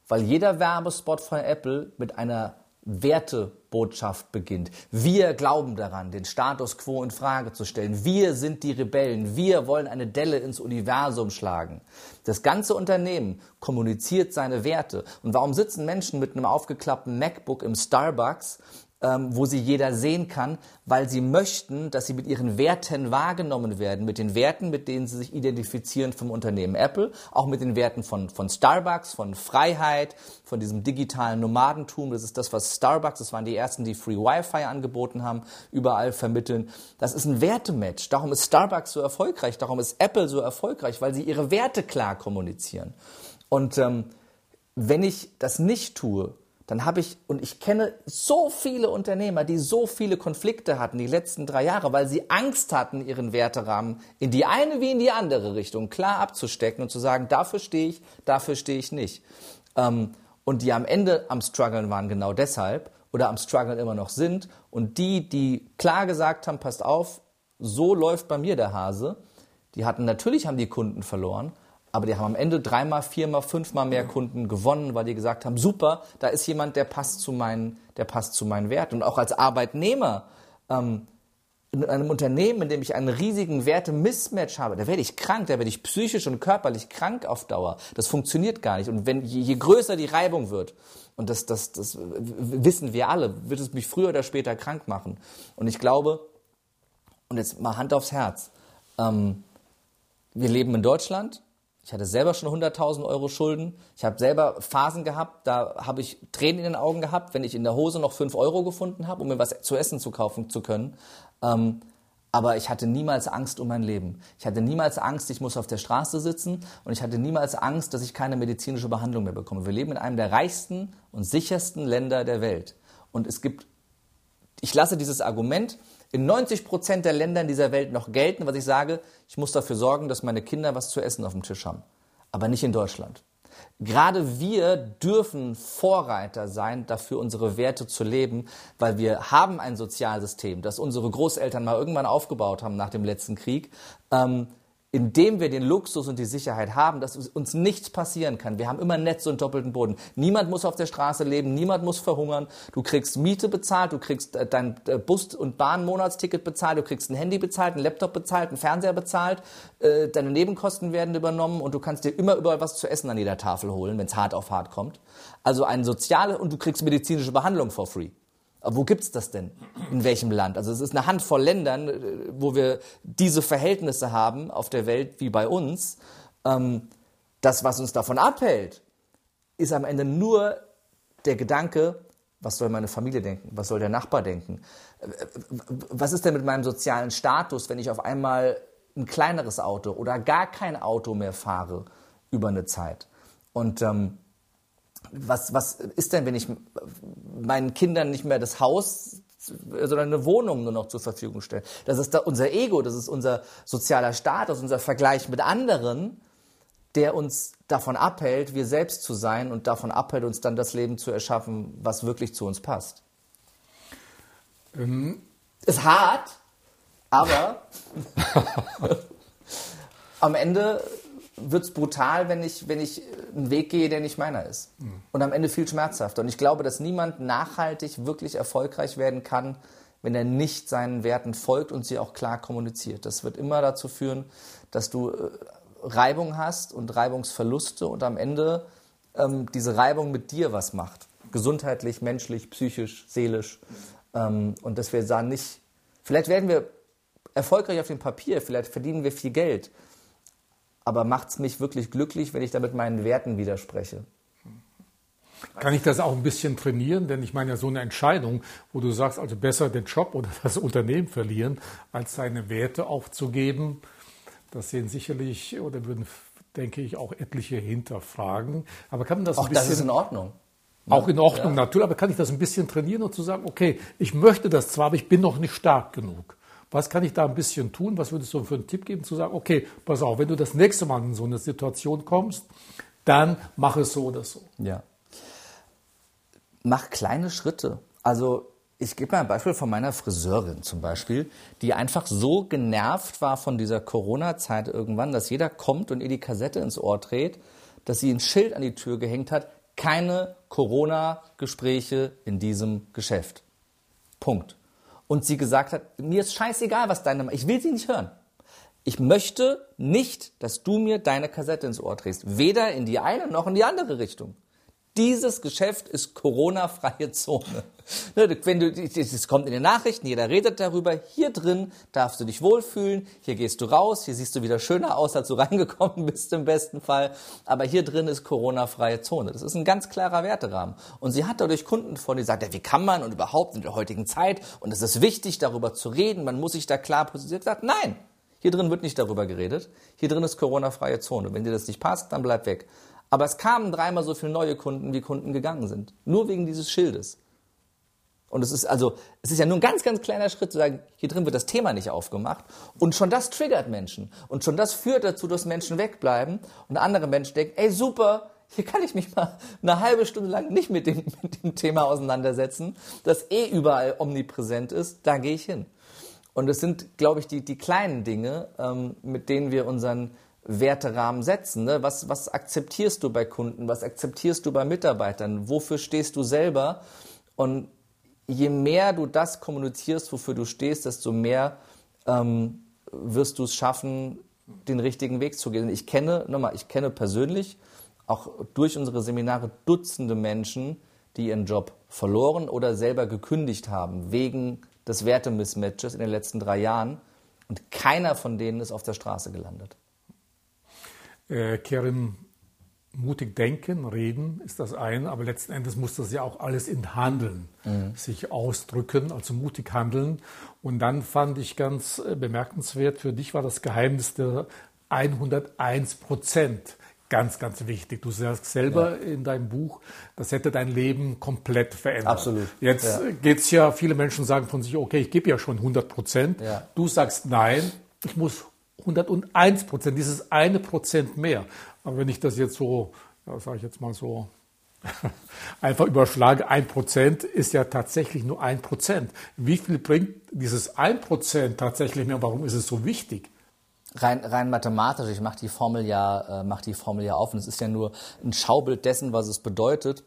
Weil jeder Werbespot von Apple mit einer Wertebotschaft beginnt. Wir glauben daran, den Status quo in Frage zu stellen. Wir sind die Rebellen. Wir wollen eine Delle ins Universum schlagen. Das ganze Unternehmen kommuniziert seine Werte. Und warum sitzen Menschen mit einem aufgeklappten MacBook im Starbucks ähm, wo sie jeder sehen kann, weil sie möchten, dass sie mit ihren Werten wahrgenommen werden, mit den Werten, mit denen sie sich identifizieren vom Unternehmen Apple, auch mit den Werten von, von Starbucks, von Freiheit, von diesem digitalen Nomadentum. Das ist das, was Starbucks, das waren die ersten, die Free Wi-Fi angeboten haben, überall vermitteln. Das ist ein Wertematch. Darum ist Starbucks so erfolgreich, darum ist Apple so erfolgreich, weil sie ihre Werte klar kommunizieren. Und ähm, wenn ich das nicht tue, dann habe ich, und ich kenne so viele Unternehmer, die so viele Konflikte hatten die letzten drei Jahre, weil sie Angst hatten, ihren Werterahmen in die eine wie in die andere Richtung klar abzustecken und zu sagen, dafür stehe ich, dafür stehe ich nicht. Ähm, und die am Ende am Struggeln waren genau deshalb oder am Struggeln immer noch sind. Und die, die klar gesagt haben, passt auf, so läuft bei mir der Hase, die hatten natürlich haben die Kunden verloren, aber die haben am Ende dreimal, viermal, fünfmal mehr Kunden gewonnen, weil die gesagt haben, super, da ist jemand, der passt zu meinen, der passt zu meinen Werten. Und auch als Arbeitnehmer ähm, in einem Unternehmen, in dem ich einen riesigen Werte-Mismatch habe, da werde ich krank, da werde ich psychisch und körperlich krank auf Dauer. Das funktioniert gar nicht. Und wenn je, je größer die Reibung wird, und das, das, das wissen wir alle, wird es mich früher oder später krank machen. Und ich glaube, und jetzt mal Hand aufs Herz, ähm, wir leben in Deutschland, ich hatte selber schon 100.000 Euro Schulden. Ich habe selber Phasen gehabt, da habe ich Tränen in den Augen gehabt, wenn ich in der Hose noch 5 Euro gefunden habe, um mir was zu essen zu kaufen zu können. Ähm, aber ich hatte niemals Angst um mein Leben. Ich hatte niemals Angst, ich muss auf der Straße sitzen und ich hatte niemals Angst, dass ich keine medizinische Behandlung mehr bekomme. Wir leben in einem der reichsten und sichersten Länder der Welt. Und es gibt, ich lasse dieses Argument, in 90 Prozent der Ländern dieser Welt noch gelten, was ich sage, ich muss dafür sorgen, dass meine Kinder was zu essen auf dem Tisch haben. Aber nicht in Deutschland. Gerade wir dürfen Vorreiter sein, dafür unsere Werte zu leben, weil wir haben ein Sozialsystem, das unsere Großeltern mal irgendwann aufgebaut haben nach dem letzten Krieg, ähm, indem wir den Luxus und die Sicherheit haben, dass uns nichts passieren kann. Wir haben immer Netz und doppelten Boden. Niemand muss auf der Straße leben, niemand muss verhungern. Du kriegst Miete bezahlt, du kriegst äh, dein äh, Bus- und Bahnmonatsticket bezahlt, du kriegst ein Handy bezahlt, ein Laptop bezahlt, einen Fernseher bezahlt, äh, deine Nebenkosten werden übernommen und du kannst dir immer überall was zu essen an jeder Tafel holen, wenn es hart auf hart kommt. Also ein soziale und du kriegst medizinische Behandlung for free. Wo gibt's das denn? In welchem Land? Also es ist eine Handvoll Ländern, äh, wo wir diese Verhältnisse haben auf der Welt wie bei uns. Ähm, das, was uns davon abhält, ist am Ende nur der Gedanke, was soll meine Familie denken? Was soll der Nachbar denken? Äh, was ist denn mit meinem sozialen Status, wenn ich auf einmal ein kleineres Auto oder gar kein Auto mehr fahre über eine Zeit? Und ähm, was, was ist denn, wenn ich meinen Kindern nicht mehr das Haus, sondern eine Wohnung nur noch zur Verfügung stelle? Das ist da unser Ego, das ist unser sozialer Status, unser Vergleich mit anderen, der uns davon abhält, wir selbst zu sein und davon abhält, uns dann das Leben zu erschaffen, was wirklich zu uns passt. Ähm. Ist hart, aber am Ende wird es brutal, wenn ich, wenn ich einen Weg gehe, der nicht meiner ist. Mhm. Und am Ende viel schmerzhafter. Und ich glaube, dass niemand nachhaltig wirklich erfolgreich werden kann, wenn er nicht seinen Werten folgt und sie auch klar kommuniziert. Das wird immer dazu führen, dass du äh, Reibung hast und Reibungsverluste und am Ende ähm, diese Reibung mit dir was macht. Gesundheitlich, menschlich, psychisch, seelisch. Ähm, und dass wir sagen, nicht, vielleicht werden wir erfolgreich auf dem Papier, vielleicht verdienen wir viel Geld, aber macht es mich wirklich glücklich, wenn ich damit meinen Werten widerspreche? Kann ich das auch ein bisschen trainieren? Denn ich meine ja so eine Entscheidung, wo du sagst, also besser den Job oder das Unternehmen verlieren, als seine Werte aufzugeben, das sehen sicherlich oder würden, denke ich, auch etliche hinterfragen. Aber kann man das auch ein bisschen... das ist in Ordnung. Auch in Ordnung, ja. natürlich. Aber kann ich das ein bisschen trainieren und zu sagen, okay, ich möchte das zwar, aber ich bin noch nicht stark genug. Was kann ich da ein bisschen tun? Was würdest du für einen Tipp geben, zu sagen, okay, pass auf, wenn du das nächste Mal in so eine Situation kommst, dann mach es so oder so. Ja. Mach kleine Schritte. Also ich gebe mal ein Beispiel von meiner Friseurin zum Beispiel, die einfach so genervt war von dieser Corona-Zeit irgendwann, dass jeder kommt und ihr die Kassette ins Ohr dreht, dass sie ein Schild an die Tür gehängt hat, keine Corona-Gespräche in diesem Geschäft. Punkt und sie gesagt hat, mir ist scheißegal, was deine, ich will sie nicht hören. Ich möchte nicht, dass du mir deine Kassette ins Ohr drehst. Weder in die eine noch in die andere Richtung. Dieses Geschäft ist Corona-freie Zone. Ne, wenn du, es kommt in den Nachrichten, jeder redet darüber. Hier drin darfst du dich wohlfühlen. Hier gehst du raus. Hier siehst du wieder schöner aus, als du reingekommen bist im besten Fall. Aber hier drin ist Corona-freie Zone. Das ist ein ganz klarer Werterahmen. Und sie hat dadurch Kunden vor, die sagt, ja, wie kann man und überhaupt in der heutigen Zeit? Und es ist wichtig, darüber zu reden. Man muss sich da klar positionieren. Sagt, nein, hier drin wird nicht darüber geredet. Hier drin ist Corona-freie Zone. Wenn dir das nicht passt, dann bleib weg. Aber es kamen dreimal so viele neue Kunden, wie Kunden gegangen sind. Nur wegen dieses Schildes. Und es ist also, es ist ja nur ein ganz, ganz kleiner Schritt zu sagen, hier drin wird das Thema nicht aufgemacht. Und schon das triggert Menschen. Und schon das führt dazu, dass Menschen wegbleiben. Und andere Menschen denken, ey, super, hier kann ich mich mal eine halbe Stunde lang nicht mit dem, mit dem Thema auseinandersetzen, das eh überall omnipräsent ist. Da gehe ich hin. Und es sind, glaube ich, die, die kleinen Dinge, ähm, mit denen wir unseren Werterahmen setzen. Ne? Was, was akzeptierst du bei Kunden? Was akzeptierst du bei Mitarbeitern? Wofür stehst du selber? Und je mehr du das kommunizierst, wofür du stehst, desto mehr ähm, wirst du es schaffen, den richtigen Weg zu gehen. Ich kenne, nochmal, ich kenne persönlich auch durch unsere Seminare Dutzende Menschen, die ihren Job verloren oder selber gekündigt haben wegen des Wertemismatches in den letzten drei Jahren. Und keiner von denen ist auf der Straße gelandet äh, Kerim, mutig denken, reden ist das eine, aber letzten Endes muss das ja auch alles in Handeln mhm. sich ausdrücken, also mutig handeln. Und dann fand ich ganz äh, bemerkenswert, für dich war das Geheimnis der 101 Prozent ganz, ganz wichtig. Du sagst selber ja. in deinem Buch, das hätte dein Leben komplett verändert. Absolut. Jetzt ja. es ja, viele Menschen sagen von sich, okay, ich gebe ja schon 100 Prozent. Ja. Du sagst nein, ich muss 101 Prozent, dieses eine Prozent mehr. Aber wenn ich das jetzt so, ja, sage ich jetzt mal so, einfach überschlage, ein Prozent ist ja tatsächlich nur ein Prozent. Wie viel bringt dieses ein Prozent tatsächlich mehr? Warum ist es so wichtig? Rein, rein mathematisch, ich mache die Formel ja, äh, mach die Formel ja auf und es ist ja nur ein Schaubild dessen, was es bedeutet,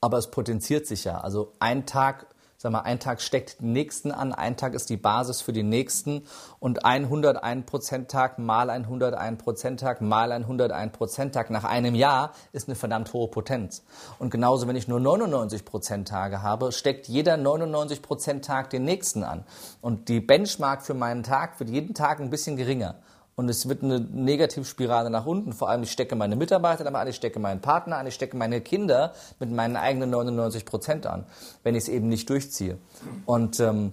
aber es potenziert sich ja. Also ein Tag sag mal, ein Tag steckt den nächsten an, ein Tag ist die Basis für den nächsten und ein 101%-Tag mal ein 101%-Tag mal ein 101%-Tag nach einem Jahr ist eine verdammt hohe Potenz. Und genauso, wenn ich nur 99%-Tage habe, steckt jeder 99%-Tag den nächsten an. Und die Benchmark für meinen Tag wird jeden Tag ein bisschen geringer und es wird eine Negativspirale nach unten. Vor allem, ich stecke meine Mitarbeiter damit an, ich stecke meinen Partner an, ich stecke meine Kinder mit meinen eigenen 99 Prozent an, wenn ich es eben nicht durchziehe. Und ähm,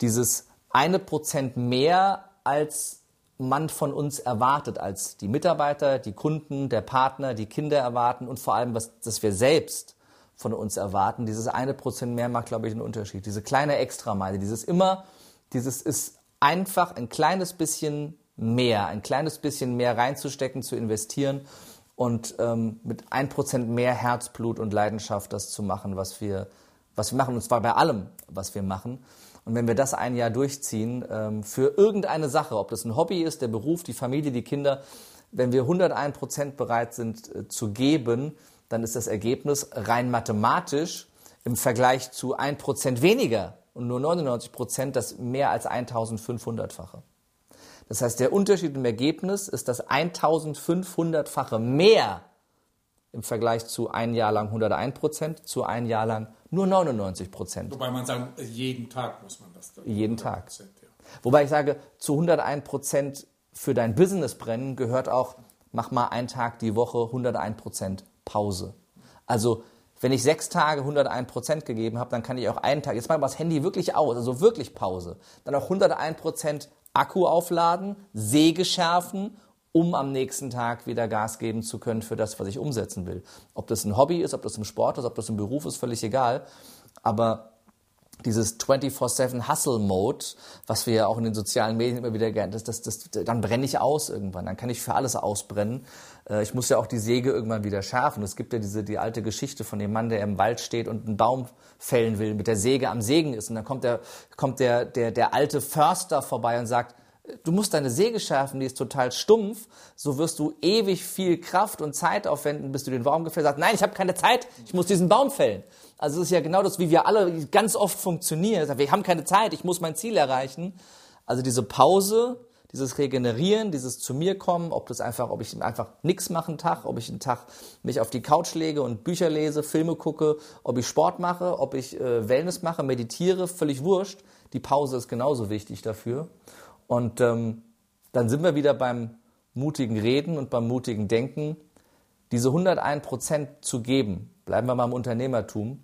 dieses eine Prozent mehr als man von uns erwartet, als die Mitarbeiter, die Kunden, der Partner, die Kinder erwarten und vor allem, was dass wir selbst von uns erwarten. Dieses eine Prozent mehr macht, glaube ich, einen Unterschied. Diese kleine Extrameile, dieses immer, dieses ist einfach ein kleines bisschen mehr, ein kleines bisschen mehr reinzustecken, zu investieren und ähm, mit ein Prozent mehr Herzblut und Leidenschaft das zu machen, was wir, was wir machen, und zwar bei allem, was wir machen. Und wenn wir das ein Jahr durchziehen, ähm, für irgendeine Sache, ob das ein Hobby ist, der Beruf, die Familie, die Kinder, wenn wir 101 Prozent bereit sind äh, zu geben, dann ist das Ergebnis rein mathematisch im Vergleich zu 1 Prozent weniger und nur 99 Prozent das mehr als 1500-fache. Das heißt, der Unterschied im Ergebnis ist das 1500-fache mehr im Vergleich zu ein Jahr lang 101 Prozent, zu ein Jahr lang nur 99 Prozent. Wobei man sagen, jeden Tag muss man das. Dann jeden Tag. Ja. Wobei ich sage, zu 101 Prozent für dein Business brennen gehört auch, mach mal einen Tag die Woche 101 Prozent Pause. Also wenn ich sechs Tage 101 Prozent gegeben habe, dann kann ich auch einen Tag, jetzt mal das Handy wirklich aus, also wirklich Pause, dann auch 101 Prozent Akku aufladen, Säge schärfen, um am nächsten Tag wieder Gas geben zu können für das, was ich umsetzen will. Ob das ein Hobby ist, ob das im Sport ist, ob das im Beruf ist, völlig egal. Aber dieses 24-7 Hustle-Mode, was wir ja auch in den sozialen Medien immer wieder gerne, das, das, das, dann brenne ich aus irgendwann, dann kann ich für alles ausbrennen. Äh, ich muss ja auch die Säge irgendwann wieder schärfen. Es gibt ja diese, die alte Geschichte von dem Mann, der im Wald steht und einen Baum fällen will, mit der Säge am Sägen ist. Und dann kommt der, kommt der, der, der alte Förster vorbei und sagt, du musst deine Säge schärfen, die ist total stumpf, so wirst du ewig viel Kraft und Zeit aufwenden, bis du den Baum gefällt hast. Nein, ich habe keine Zeit, ich muss diesen Baum fällen. Also es ist ja genau das, wie wir alle ganz oft funktionieren. Wir haben keine Zeit, ich muss mein Ziel erreichen. Also diese Pause, dieses Regenerieren, dieses zu mir kommen, ob das einfach, ob ich einfach nichts mache einen Tag, ob ich einen Tag mich auf die Couch lege und Bücher lese, Filme gucke, ob ich Sport mache, ob ich äh, Wellness mache, meditiere, völlig wurscht. Die Pause ist genauso wichtig dafür. Und ähm, dann sind wir wieder beim mutigen Reden und beim mutigen Denken. Diese 101 Prozent zu geben, bleiben wir mal im Unternehmertum,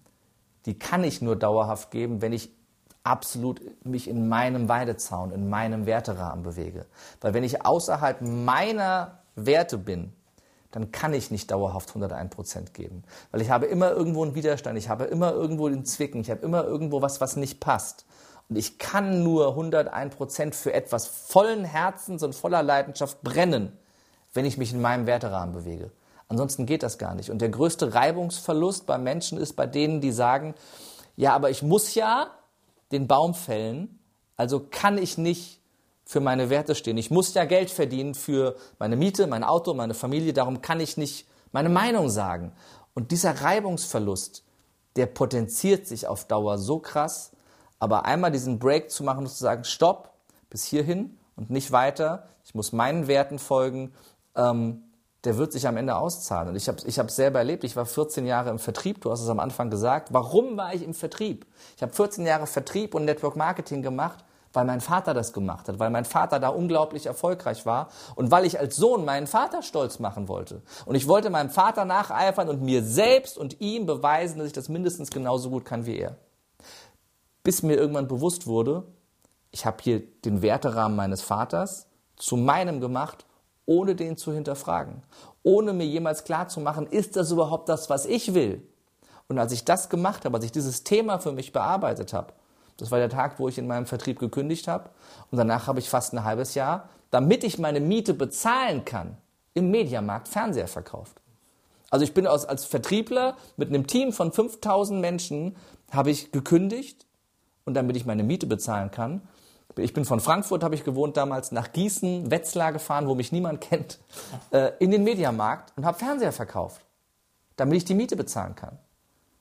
die kann ich nur dauerhaft geben, wenn ich absolut mich in meinem Weidezaun, in meinem Werterahmen bewege. Weil wenn ich außerhalb meiner Werte bin, dann kann ich nicht dauerhaft 101 Prozent geben. Weil ich habe immer irgendwo einen Widerstand, ich habe immer irgendwo den Zwicken, ich habe immer irgendwo was, was nicht passt. Und ich kann nur 101 Prozent für etwas vollen Herzens und voller Leidenschaft brennen, wenn ich mich in meinem Werterahmen bewege. Ansonsten geht das gar nicht. Und der größte Reibungsverlust bei Menschen ist bei denen, die sagen, ja, aber ich muss ja den Baum fällen, also kann ich nicht für meine Werte stehen. Ich muss ja Geld verdienen für meine Miete, mein Auto, meine Familie, darum kann ich nicht meine Meinung sagen. Und dieser Reibungsverlust, der potenziert sich auf Dauer so krass, aber einmal diesen Break zu machen und zu sagen, stopp, bis hierhin und nicht weiter, ich muss meinen Werten folgen, ähm, der wird sich am Ende auszahlen. Und ich habe ich hab selber erlebt, ich war 14 Jahre im Vertrieb, du hast es am Anfang gesagt. Warum war ich im Vertrieb? Ich habe 14 Jahre Vertrieb und Network Marketing gemacht, weil mein Vater das gemacht hat, weil mein Vater da unglaublich erfolgreich war und weil ich als Sohn meinen Vater stolz machen wollte. Und ich wollte meinem Vater nacheifern und mir selbst und ihm beweisen, dass ich das mindestens genauso gut kann wie er. Bis mir irgendwann bewusst wurde, ich habe hier den Werterahmen meines Vaters zu meinem gemacht ohne den zu hinterfragen, ohne mir jemals klarzumachen, ist das überhaupt das, was ich will? Und als ich das gemacht habe, als ich dieses Thema für mich bearbeitet habe, das war der Tag, wo ich in meinem Vertrieb gekündigt habe, und danach habe ich fast ein halbes Jahr, damit ich meine Miete bezahlen kann, im Mediamarkt Fernseher verkauft. Also ich bin als, als Vertriebler mit einem Team von 5000 Menschen, habe ich gekündigt und damit ich meine Miete bezahlen kann, ich bin von Frankfurt, habe ich gewohnt damals, nach Gießen, Wetzlar gefahren, wo mich niemand kennt, äh, in den Mediamarkt und habe Fernseher verkauft, damit ich die Miete bezahlen kann.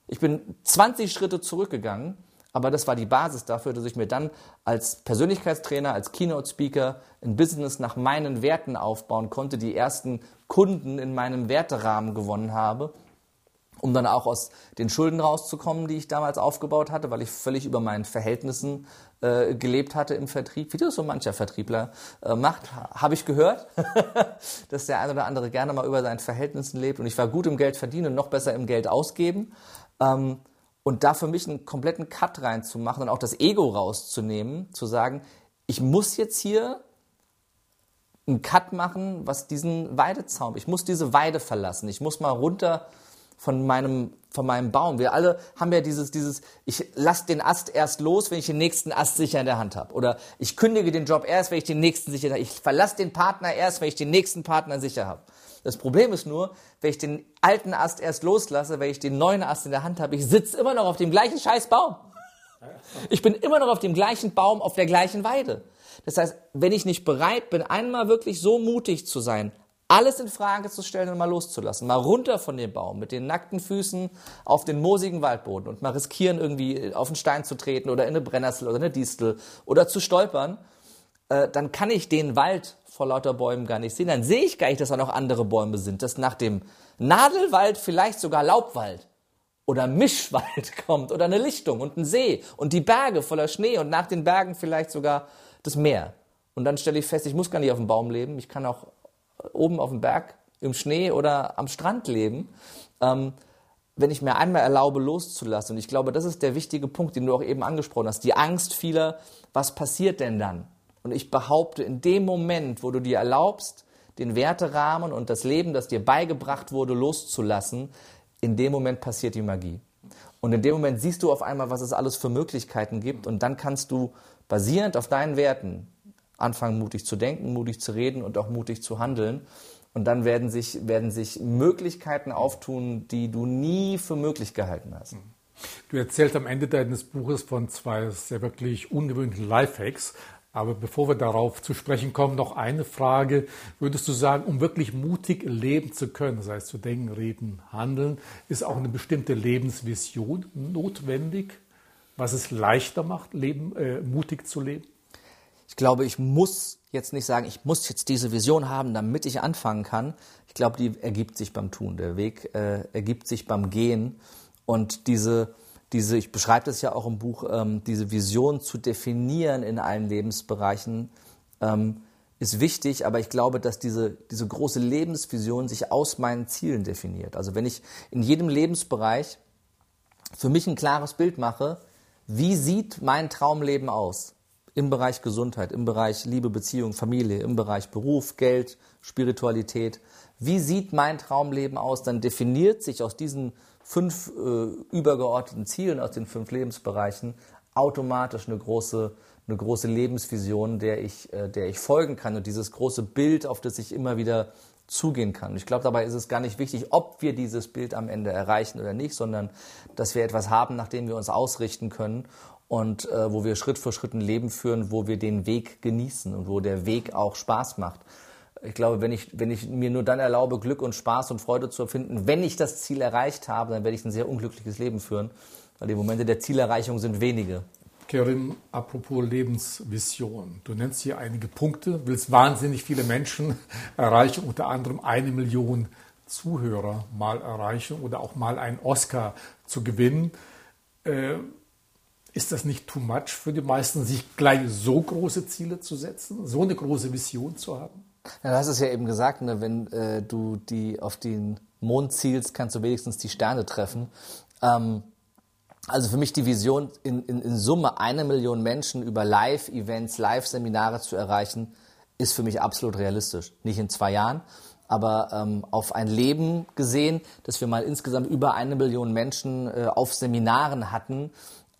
Ich bin 20 Schritte zurückgegangen, aber das war die Basis dafür, dass ich mir dann als Persönlichkeitstrainer, als Keynote-Speaker ein Business nach meinen Werten aufbauen konnte, die ersten Kunden in meinem Werterahmen gewonnen habe um dann auch aus den Schulden rauszukommen, die ich damals aufgebaut hatte, weil ich völlig über meinen Verhältnissen äh, gelebt hatte im Vertrieb, wie das so mancher Vertriebler äh, macht, habe ich gehört, dass der eine oder andere gerne mal über seinen Verhältnissen lebt und ich war gut im Geld verdienen und noch besser im Geld ausgeben. Ähm, und da für mich einen kompletten Cut reinzumachen und auch das Ego rauszunehmen, zu sagen, ich muss jetzt hier einen Cut machen, was diesen Weidezaun, ich muss diese Weide verlassen, ich muss mal runter von meinem, von meinem Baum. Wir alle haben ja dieses, dieses, ich lasse den Ast erst los, wenn ich den nächsten Ast sicher in der Hand habe. Oder ich kündige den Job erst, wenn ich den nächsten sicher habe. Ich verlasse den Partner erst, wenn ich den nächsten Partner sicher habe. Das Problem ist nur, wenn ich den alten Ast erst loslasse, wenn ich den neuen Ast in der Hand habe, ich sitze immer noch auf dem gleichen scheiß Baum. Ich bin immer noch auf dem gleichen Baum, auf der gleichen Weide. Das heißt, wenn ich nicht bereit bin, einmal wirklich so mutig zu sein, alles in Frage zu stellen und mal loszulassen. Mal runter von dem Baum mit den nackten Füßen auf den moosigen Waldboden und mal riskieren, irgendwie auf einen Stein zu treten oder in eine Brennnessel oder eine Distel oder zu stolpern, äh, dann kann ich den Wald vor lauter Bäumen gar nicht sehen. Dann sehe ich gar nicht, dass da noch andere Bäume sind, dass nach dem Nadelwald vielleicht sogar Laubwald oder Mischwald kommt oder eine Lichtung und ein See und die Berge voller Schnee und nach den Bergen vielleicht sogar das Meer. Und dann stelle ich fest, ich muss gar nicht auf dem Baum leben, ich kann auch oben auf dem Berg im Schnee oder am Strand leben, ähm, wenn ich mir einmal erlaube, loszulassen. Und ich glaube, das ist der wichtige Punkt, den du auch eben angesprochen hast. Die Angst vieler, was passiert denn dann? Und ich behaupte, in dem Moment, wo du dir erlaubst, den Werterahmen und das Leben, das dir beigebracht wurde, loszulassen, in dem Moment passiert die Magie. Und in dem Moment siehst du auf einmal, was es alles für Möglichkeiten gibt. Und dann kannst du basierend auf deinen Werten, anfangen, mutig zu denken, mutig zu reden und auch mutig zu handeln. Und dann werden sich, werden sich Möglichkeiten auftun, die du nie für möglich gehalten hast. Du erzählst am Ende deines Buches von zwei sehr wirklich ungewöhnlichen Lifehacks. Aber bevor wir darauf zu sprechen kommen, noch eine Frage. Würdest du sagen, um wirklich mutig leben zu können, das heißt zu denken, reden, handeln, ist auch eine bestimmte Lebensvision notwendig, was es leichter macht, leben, äh, mutig zu leben? Ich glaube, ich muss jetzt nicht sagen, ich muss jetzt diese Vision haben, damit ich anfangen kann. Ich glaube, die ergibt sich beim Tun. Der Weg äh, ergibt sich beim Gehen. Und diese, diese ich beschreibe das ja auch im Buch, ähm, diese Vision zu definieren in allen Lebensbereichen, ähm, ist wichtig, aber ich glaube, dass diese, diese große Lebensvision sich aus meinen Zielen definiert. Also wenn ich in jedem Lebensbereich für mich ein klares Bild mache, wie sieht mein Traumleben aus? Im Bereich Gesundheit, im Bereich Liebe, Beziehung, Familie, im Bereich Beruf, Geld, Spiritualität. Wie sieht mein Traumleben aus? Dann definiert sich aus diesen fünf äh, übergeordneten Zielen, aus den fünf Lebensbereichen, automatisch eine große eine große Lebensvision, der ich, äh, der ich folgen kann und dieses große Bild, auf das ich immer wieder zugehen kann. Ich glaube, dabei ist es gar nicht wichtig, ob wir dieses Bild am Ende erreichen oder nicht, sondern dass wir etwas haben, nach dem wir uns ausrichten können und äh, wo wir Schritt für Schritt ein Leben führen, wo wir den Weg genießen und wo der Weg auch Spaß macht. Ich glaube, wenn ich, wenn ich mir nur dann erlaube, Glück und Spaß und Freude zu erfinden, wenn ich das Ziel erreicht habe, dann werde ich ein sehr unglückliches Leben führen, weil die Momente der Zielerreichung sind wenige. Kerim, apropos Lebensvision. Du nennst hier einige Punkte, willst wahnsinnig viele Menschen erreichen, unter anderem eine Million Zuhörer mal erreichen oder auch mal einen Oscar zu gewinnen. Äh, ist das nicht too much für die meisten, sich gleich so große Ziele zu setzen, so eine große Vision zu haben? Ja, du hast es ja eben gesagt, ne, wenn äh, du die auf den Mond zielst, kannst du wenigstens die Sterne treffen. Ähm, also für mich die Vision, in, in, in Summe eine Million Menschen über Live-Events, Live-Seminare zu erreichen, ist für mich absolut realistisch. Nicht in zwei Jahren, aber ähm, auf ein Leben gesehen, dass wir mal insgesamt über eine Million Menschen äh, auf Seminaren hatten,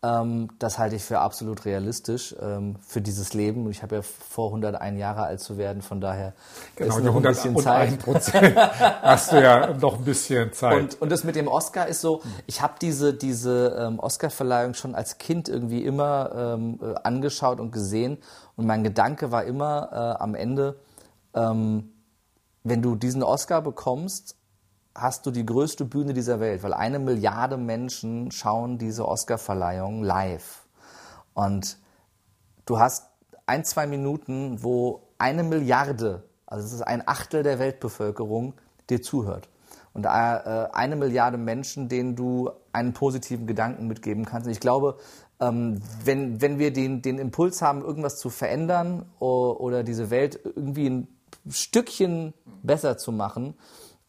ähm, das halte ich für absolut realistisch ähm, für dieses Leben. Ich habe ja vor, 101 Jahre alt zu werden, von daher genau, ist noch ein bisschen Zeit. Hast du ja noch ein bisschen Zeit. Und, und das mit dem Oscar ist so, ich habe diese, diese ähm, Oscar-Verleihung schon als Kind irgendwie immer ähm, äh, angeschaut und gesehen. Und mein Gedanke war immer äh, am Ende, ähm, wenn du diesen Oscar bekommst, hast du die größte Bühne dieser Welt, weil eine Milliarde Menschen schauen diese Oscarverleihung live. Und du hast ein, zwei Minuten, wo eine Milliarde, also es ist ein Achtel der Weltbevölkerung, dir zuhört. Und äh, eine Milliarde Menschen, denen du einen positiven Gedanken mitgeben kannst. Ich glaube, ähm, wenn, wenn wir den, den Impuls haben, irgendwas zu verändern oder diese Welt irgendwie ein Stückchen besser zu machen,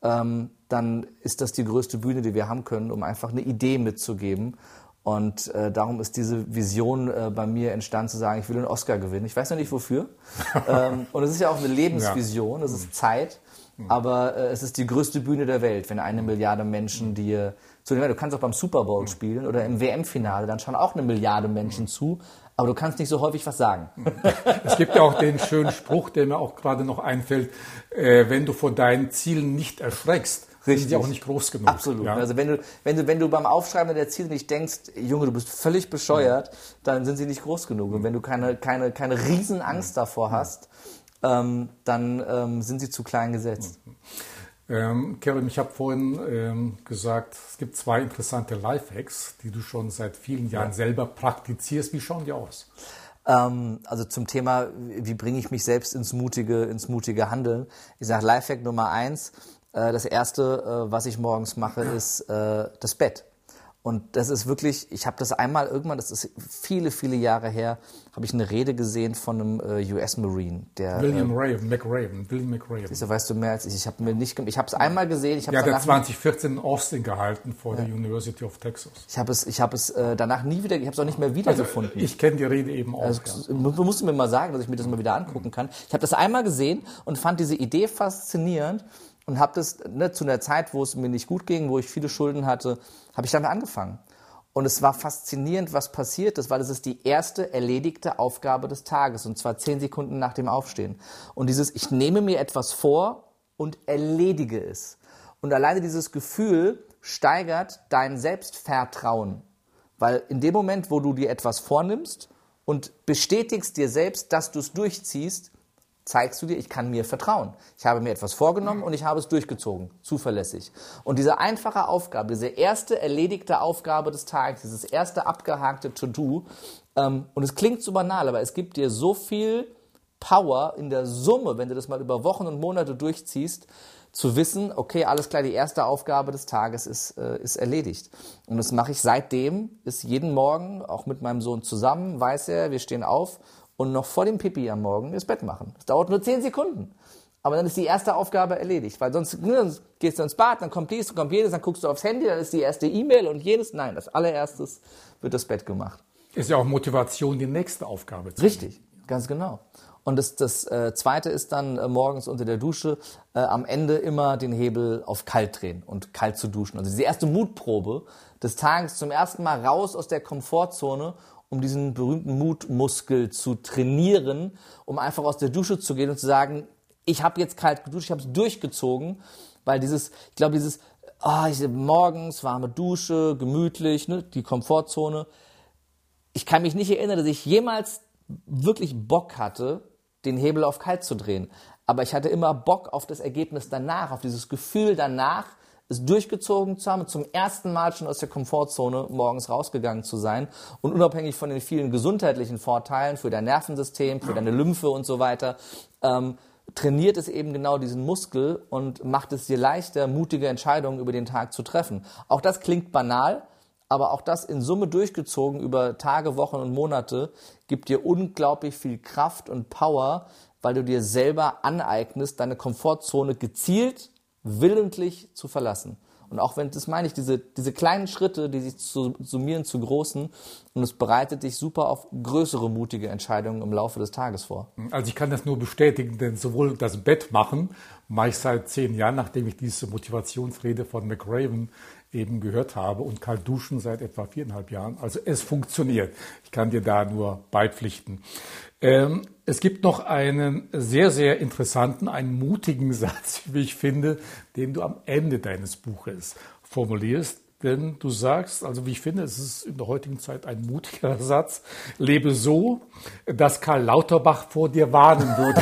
ähm, dann ist das die größte Bühne, die wir haben können, um einfach eine Idee mitzugeben. Und äh, darum ist diese Vision äh, bei mir entstanden, zu sagen, ich will einen Oscar gewinnen. Ich weiß noch nicht wofür. ähm, und es ist ja auch eine Lebensvision, es ist Zeit. Aber äh, es ist die größte Bühne der Welt, wenn eine Milliarde Menschen dir zu Du kannst auch beim Super Bowl spielen oder im WM-Finale, dann schauen auch eine Milliarde Menschen zu aber du kannst nicht so häufig was sagen. Es gibt ja auch den schönen Spruch, der mir auch gerade noch einfällt, äh, wenn du vor deinen Zielen nicht erschreckst, Richtig. sind die auch nicht groß genug. Absolut. Ja? Also wenn du, wenn, du, wenn du beim Aufschreiben der Ziele nicht denkst, Junge, du bist völlig bescheuert, ja. dann sind sie nicht groß genug. Und wenn du keine, keine, keine Riesenangst davor hast, ähm, dann ähm, sind sie zu klein gesetzt. Ähm, Kevin, ich habe vorhin ähm, gesagt, es gibt zwei interessante Lifehacks, die du schon seit vielen Jahren ja. selber praktizierst. Wie schauen die aus? Ähm, also zum Thema, wie bringe ich mich selbst ins mutige, ins mutige Handeln. Ich sage Lifehack Nummer eins. Äh, das erste, äh, was ich morgens mache, ist äh, das Bett. Und das ist wirklich, ich habe das einmal irgendwann, das ist viele, viele Jahre her, habe ich eine Rede gesehen von einem äh, US-Marine. Der, William äh, Raven, McRaven, William McRaven. Siehst weißt du mehr als ich. Ich habe mir nicht, ich habe es einmal gesehen. Ich ja, der hat 2014 in Austin gehalten vor ja. der University of Texas. Ich habe es, ich habe es äh, danach nie wieder, ich habe es auch nicht mehr wiedergefunden. Also, ich kenne die Rede eben auch. Also, ja. Du musst mir mal sagen, dass ich mir das mal wieder angucken kann. Ich habe das einmal gesehen und fand diese Idee faszinierend und habe das ne, zu einer Zeit, wo es mir nicht gut ging, wo ich viele Schulden hatte, habe ich damit angefangen. Und es war faszinierend, was passiert ist, weil es ist die erste erledigte Aufgabe des Tages und zwar zehn Sekunden nach dem Aufstehen. Und dieses, ich nehme mir etwas vor und erledige es. Und alleine dieses Gefühl steigert dein Selbstvertrauen. Weil in dem Moment, wo du dir etwas vornimmst und bestätigst dir selbst, dass du es durchziehst, zeigst du dir, ich kann mir vertrauen. Ich habe mir etwas vorgenommen und ich habe es durchgezogen, zuverlässig. Und diese einfache Aufgabe, diese erste erledigte Aufgabe des Tages, dieses erste abgehakte To-Do, ähm, und es klingt so banal, aber es gibt dir so viel Power in der Summe, wenn du das mal über Wochen und Monate durchziehst, zu wissen, okay, alles klar, die erste Aufgabe des Tages ist, äh, ist erledigt. Und das mache ich seitdem, ist jeden Morgen, auch mit meinem Sohn zusammen, weiß er, wir stehen auf und noch vor dem Pipi am Morgen das Bett machen. Das dauert nur zehn Sekunden. Aber dann ist die erste Aufgabe erledigt, weil sonst ne, gehst du ins Bad, dann kommt dies, dann kommt jenes, dann guckst du aufs Handy, dann ist die erste E-Mail und jenes. Nein, das allererstes wird das Bett gemacht. Ist ja auch Motivation, die nächste Aufgabe zu Richtig, ganz genau. Und das, das äh, Zweite ist dann äh, morgens unter der Dusche äh, am Ende immer den Hebel auf kalt drehen und kalt zu duschen. Also diese erste Mutprobe des Tages zum ersten Mal raus aus der Komfortzone um diesen berühmten Mutmuskel zu trainieren, um einfach aus der Dusche zu gehen und zu sagen, ich habe jetzt kalt geduscht, ich habe es durchgezogen, weil dieses, ich glaube, dieses, oh, ich, morgens warme Dusche, gemütlich, ne, die Komfortzone. Ich kann mich nicht erinnern, dass ich jemals wirklich Bock hatte, den Hebel auf kalt zu drehen. Aber ich hatte immer Bock auf das Ergebnis danach, auf dieses Gefühl danach, es durchgezogen zu haben, zum ersten Mal schon aus der Komfortzone morgens rausgegangen zu sein und unabhängig von den vielen gesundheitlichen Vorteilen für dein Nervensystem, für deine Lymphe und so weiter, ähm, trainiert es eben genau diesen Muskel und macht es dir leichter, mutige Entscheidungen über den Tag zu treffen. Auch das klingt banal, aber auch das in Summe durchgezogen über Tage, Wochen und Monate gibt dir unglaublich viel Kraft und Power, weil du dir selber aneignest, deine Komfortzone gezielt willentlich zu verlassen. Und auch wenn, das meine ich, diese, diese kleinen Schritte, die sich zu, summieren zu großen, und es bereitet dich super auf größere mutige Entscheidungen im Laufe des Tages vor. Also ich kann das nur bestätigen, denn sowohl das Bett machen mache ich seit zehn Jahren, nachdem ich diese Motivationsrede von McRaven eben gehört habe und kalt duschen seit etwa viereinhalb Jahren. Also es funktioniert. Ich kann dir da nur beipflichten. Ähm, es gibt noch einen sehr, sehr interessanten, einen mutigen Satz, wie ich finde, den du am Ende deines Buches formulierst. Denn du sagst, also wie ich finde, es ist in der heutigen Zeit ein mutiger Satz, lebe so, dass Karl Lauterbach vor dir warnen würde.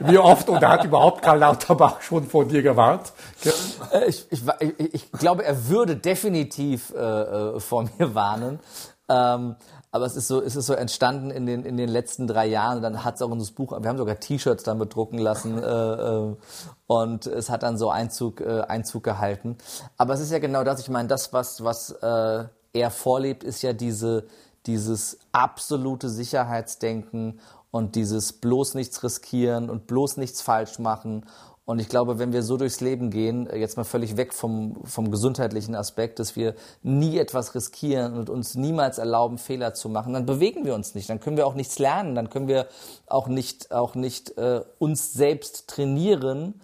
wie oft oder hat überhaupt Karl Lauterbach schon vor dir gewarnt? Äh, ich, ich, ich glaube, er würde definitiv äh, äh vor mir warnen. Ähm, aber es ist so, es ist so entstanden in den, in den letzten drei Jahren. dann hat es auch unser Buch, wir haben sogar T-Shirts damit drucken lassen äh, äh, und es hat dann so Einzug, äh, Einzug gehalten. Aber es ist ja genau das, ich meine, das, was, was äh, er vorlebt, ist ja diese, dieses absolute Sicherheitsdenken und dieses bloß nichts riskieren und bloß nichts falsch machen und ich glaube, wenn wir so durchs Leben gehen, jetzt mal völlig weg vom, vom gesundheitlichen Aspekt, dass wir nie etwas riskieren und uns niemals erlauben, Fehler zu machen, dann bewegen wir uns nicht, dann können wir auch nichts lernen, dann können wir auch nicht, auch nicht äh, uns selbst trainieren,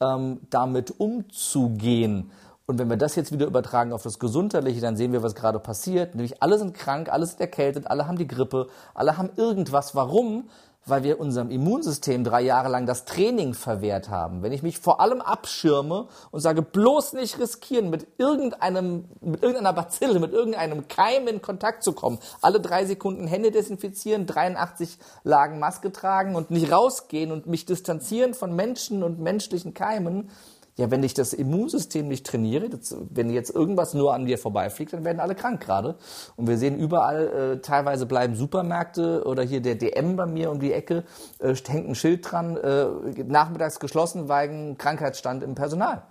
ähm, damit umzugehen. Und wenn wir das jetzt wieder übertragen auf das Gesundheitliche, dann sehen wir, was gerade passiert. Nämlich alle sind krank, alle sind erkältet, alle haben die Grippe, alle haben irgendwas. Warum? Weil wir unserem Immunsystem drei Jahre lang das Training verwehrt haben. Wenn ich mich vor allem abschirme und sage, bloß nicht riskieren, mit irgendeinem, mit irgendeiner Bazille, mit irgendeinem Keim in Kontakt zu kommen, alle drei Sekunden Hände desinfizieren, 83 Lagen Maske tragen und nicht rausgehen und mich distanzieren von Menschen und menschlichen Keimen, ja, wenn ich das Immunsystem nicht trainiere, das, wenn jetzt irgendwas nur an mir vorbeifliegt, dann werden alle krank gerade. Und wir sehen überall, äh, teilweise bleiben Supermärkte oder hier der DM bei mir um die Ecke, äh, hängt ein Schild dran, äh, nachmittags geschlossen wegen Krankheitsstand im Personal.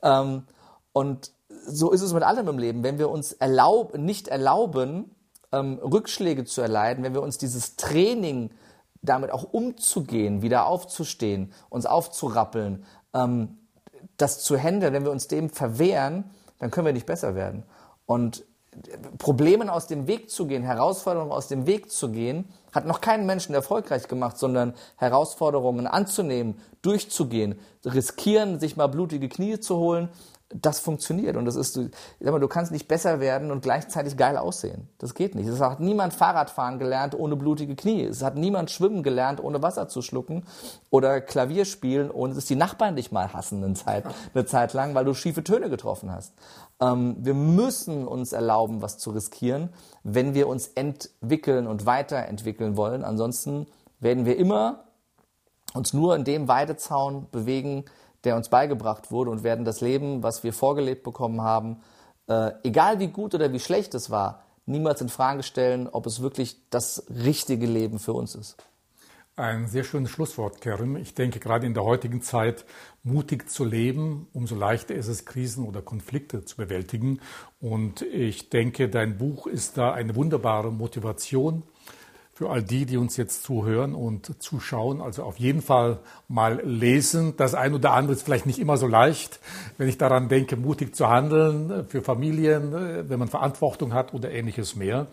Ähm, und so ist es mit allem im Leben. Wenn wir uns erlaub, nicht erlauben, ähm, Rückschläge zu erleiden, wenn wir uns dieses Training damit auch umzugehen, wieder aufzustehen, uns aufzurappeln, ähm, das zu handeln, wenn wir uns dem verwehren, dann können wir nicht besser werden. Und Problemen aus dem Weg zu gehen, Herausforderungen aus dem Weg zu gehen, hat noch keinen Menschen erfolgreich gemacht, sondern Herausforderungen anzunehmen, durchzugehen, riskieren, sich mal blutige Knie zu holen, das funktioniert. Und das ist, ich sag mal, du kannst nicht besser werden und gleichzeitig geil aussehen. Das geht nicht. Es hat niemand Fahrradfahren gelernt ohne blutige Knie. Es hat niemand Schwimmen gelernt, ohne Wasser zu schlucken. Oder Klavier spielen, ohne dass die Nachbarn dich mal hassen eine Zeit, eine Zeit lang, weil du schiefe Töne getroffen hast. Ähm, wir müssen uns erlauben, was zu riskieren, wenn wir uns entwickeln und weiterentwickeln wollen. Ansonsten werden wir immer uns nur in dem Weidezaun bewegen, der uns beigebracht wurde und werden das Leben, was wir vorgelebt bekommen haben, äh, egal wie gut oder wie schlecht es war, niemals in Frage stellen, ob es wirklich das richtige Leben für uns ist. Ein sehr schönes Schlusswort, Kerim. Ich denke, gerade in der heutigen Zeit mutig zu leben, umso leichter ist es, Krisen oder Konflikte zu bewältigen. Und ich denke, dein Buch ist da eine wunderbare Motivation für all die, die uns jetzt zuhören und zuschauen. Also auf jeden Fall mal lesen. Das ein oder andere ist vielleicht nicht immer so leicht, wenn ich daran denke, mutig zu handeln für Familien, wenn man Verantwortung hat oder ähnliches mehr.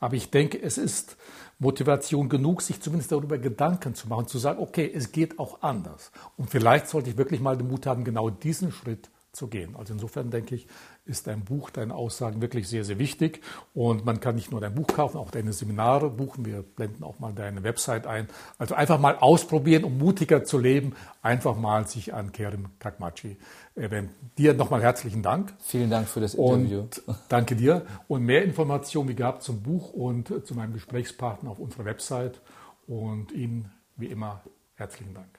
Aber ich denke, es ist Motivation genug, sich zumindest darüber Gedanken zu machen, zu sagen, okay, es geht auch anders. Und vielleicht sollte ich wirklich mal den Mut haben, genau diesen Schritt zu gehen. Also insofern denke ich, ist dein Buch, deine Aussagen wirklich sehr, sehr wichtig. Und man kann nicht nur dein Buch kaufen, auch deine Seminare buchen. Wir blenden auch mal deine Website ein. Also einfach mal ausprobieren, um mutiger zu leben. Einfach mal sich an Kerim Kakmachi wenden. Dir nochmal herzlichen Dank. Vielen Dank für das Interview. Und danke dir. Und mehr Informationen wie gehabt zum Buch und zu meinem Gesprächspartner auf unserer Website. Und Ihnen wie immer herzlichen Dank.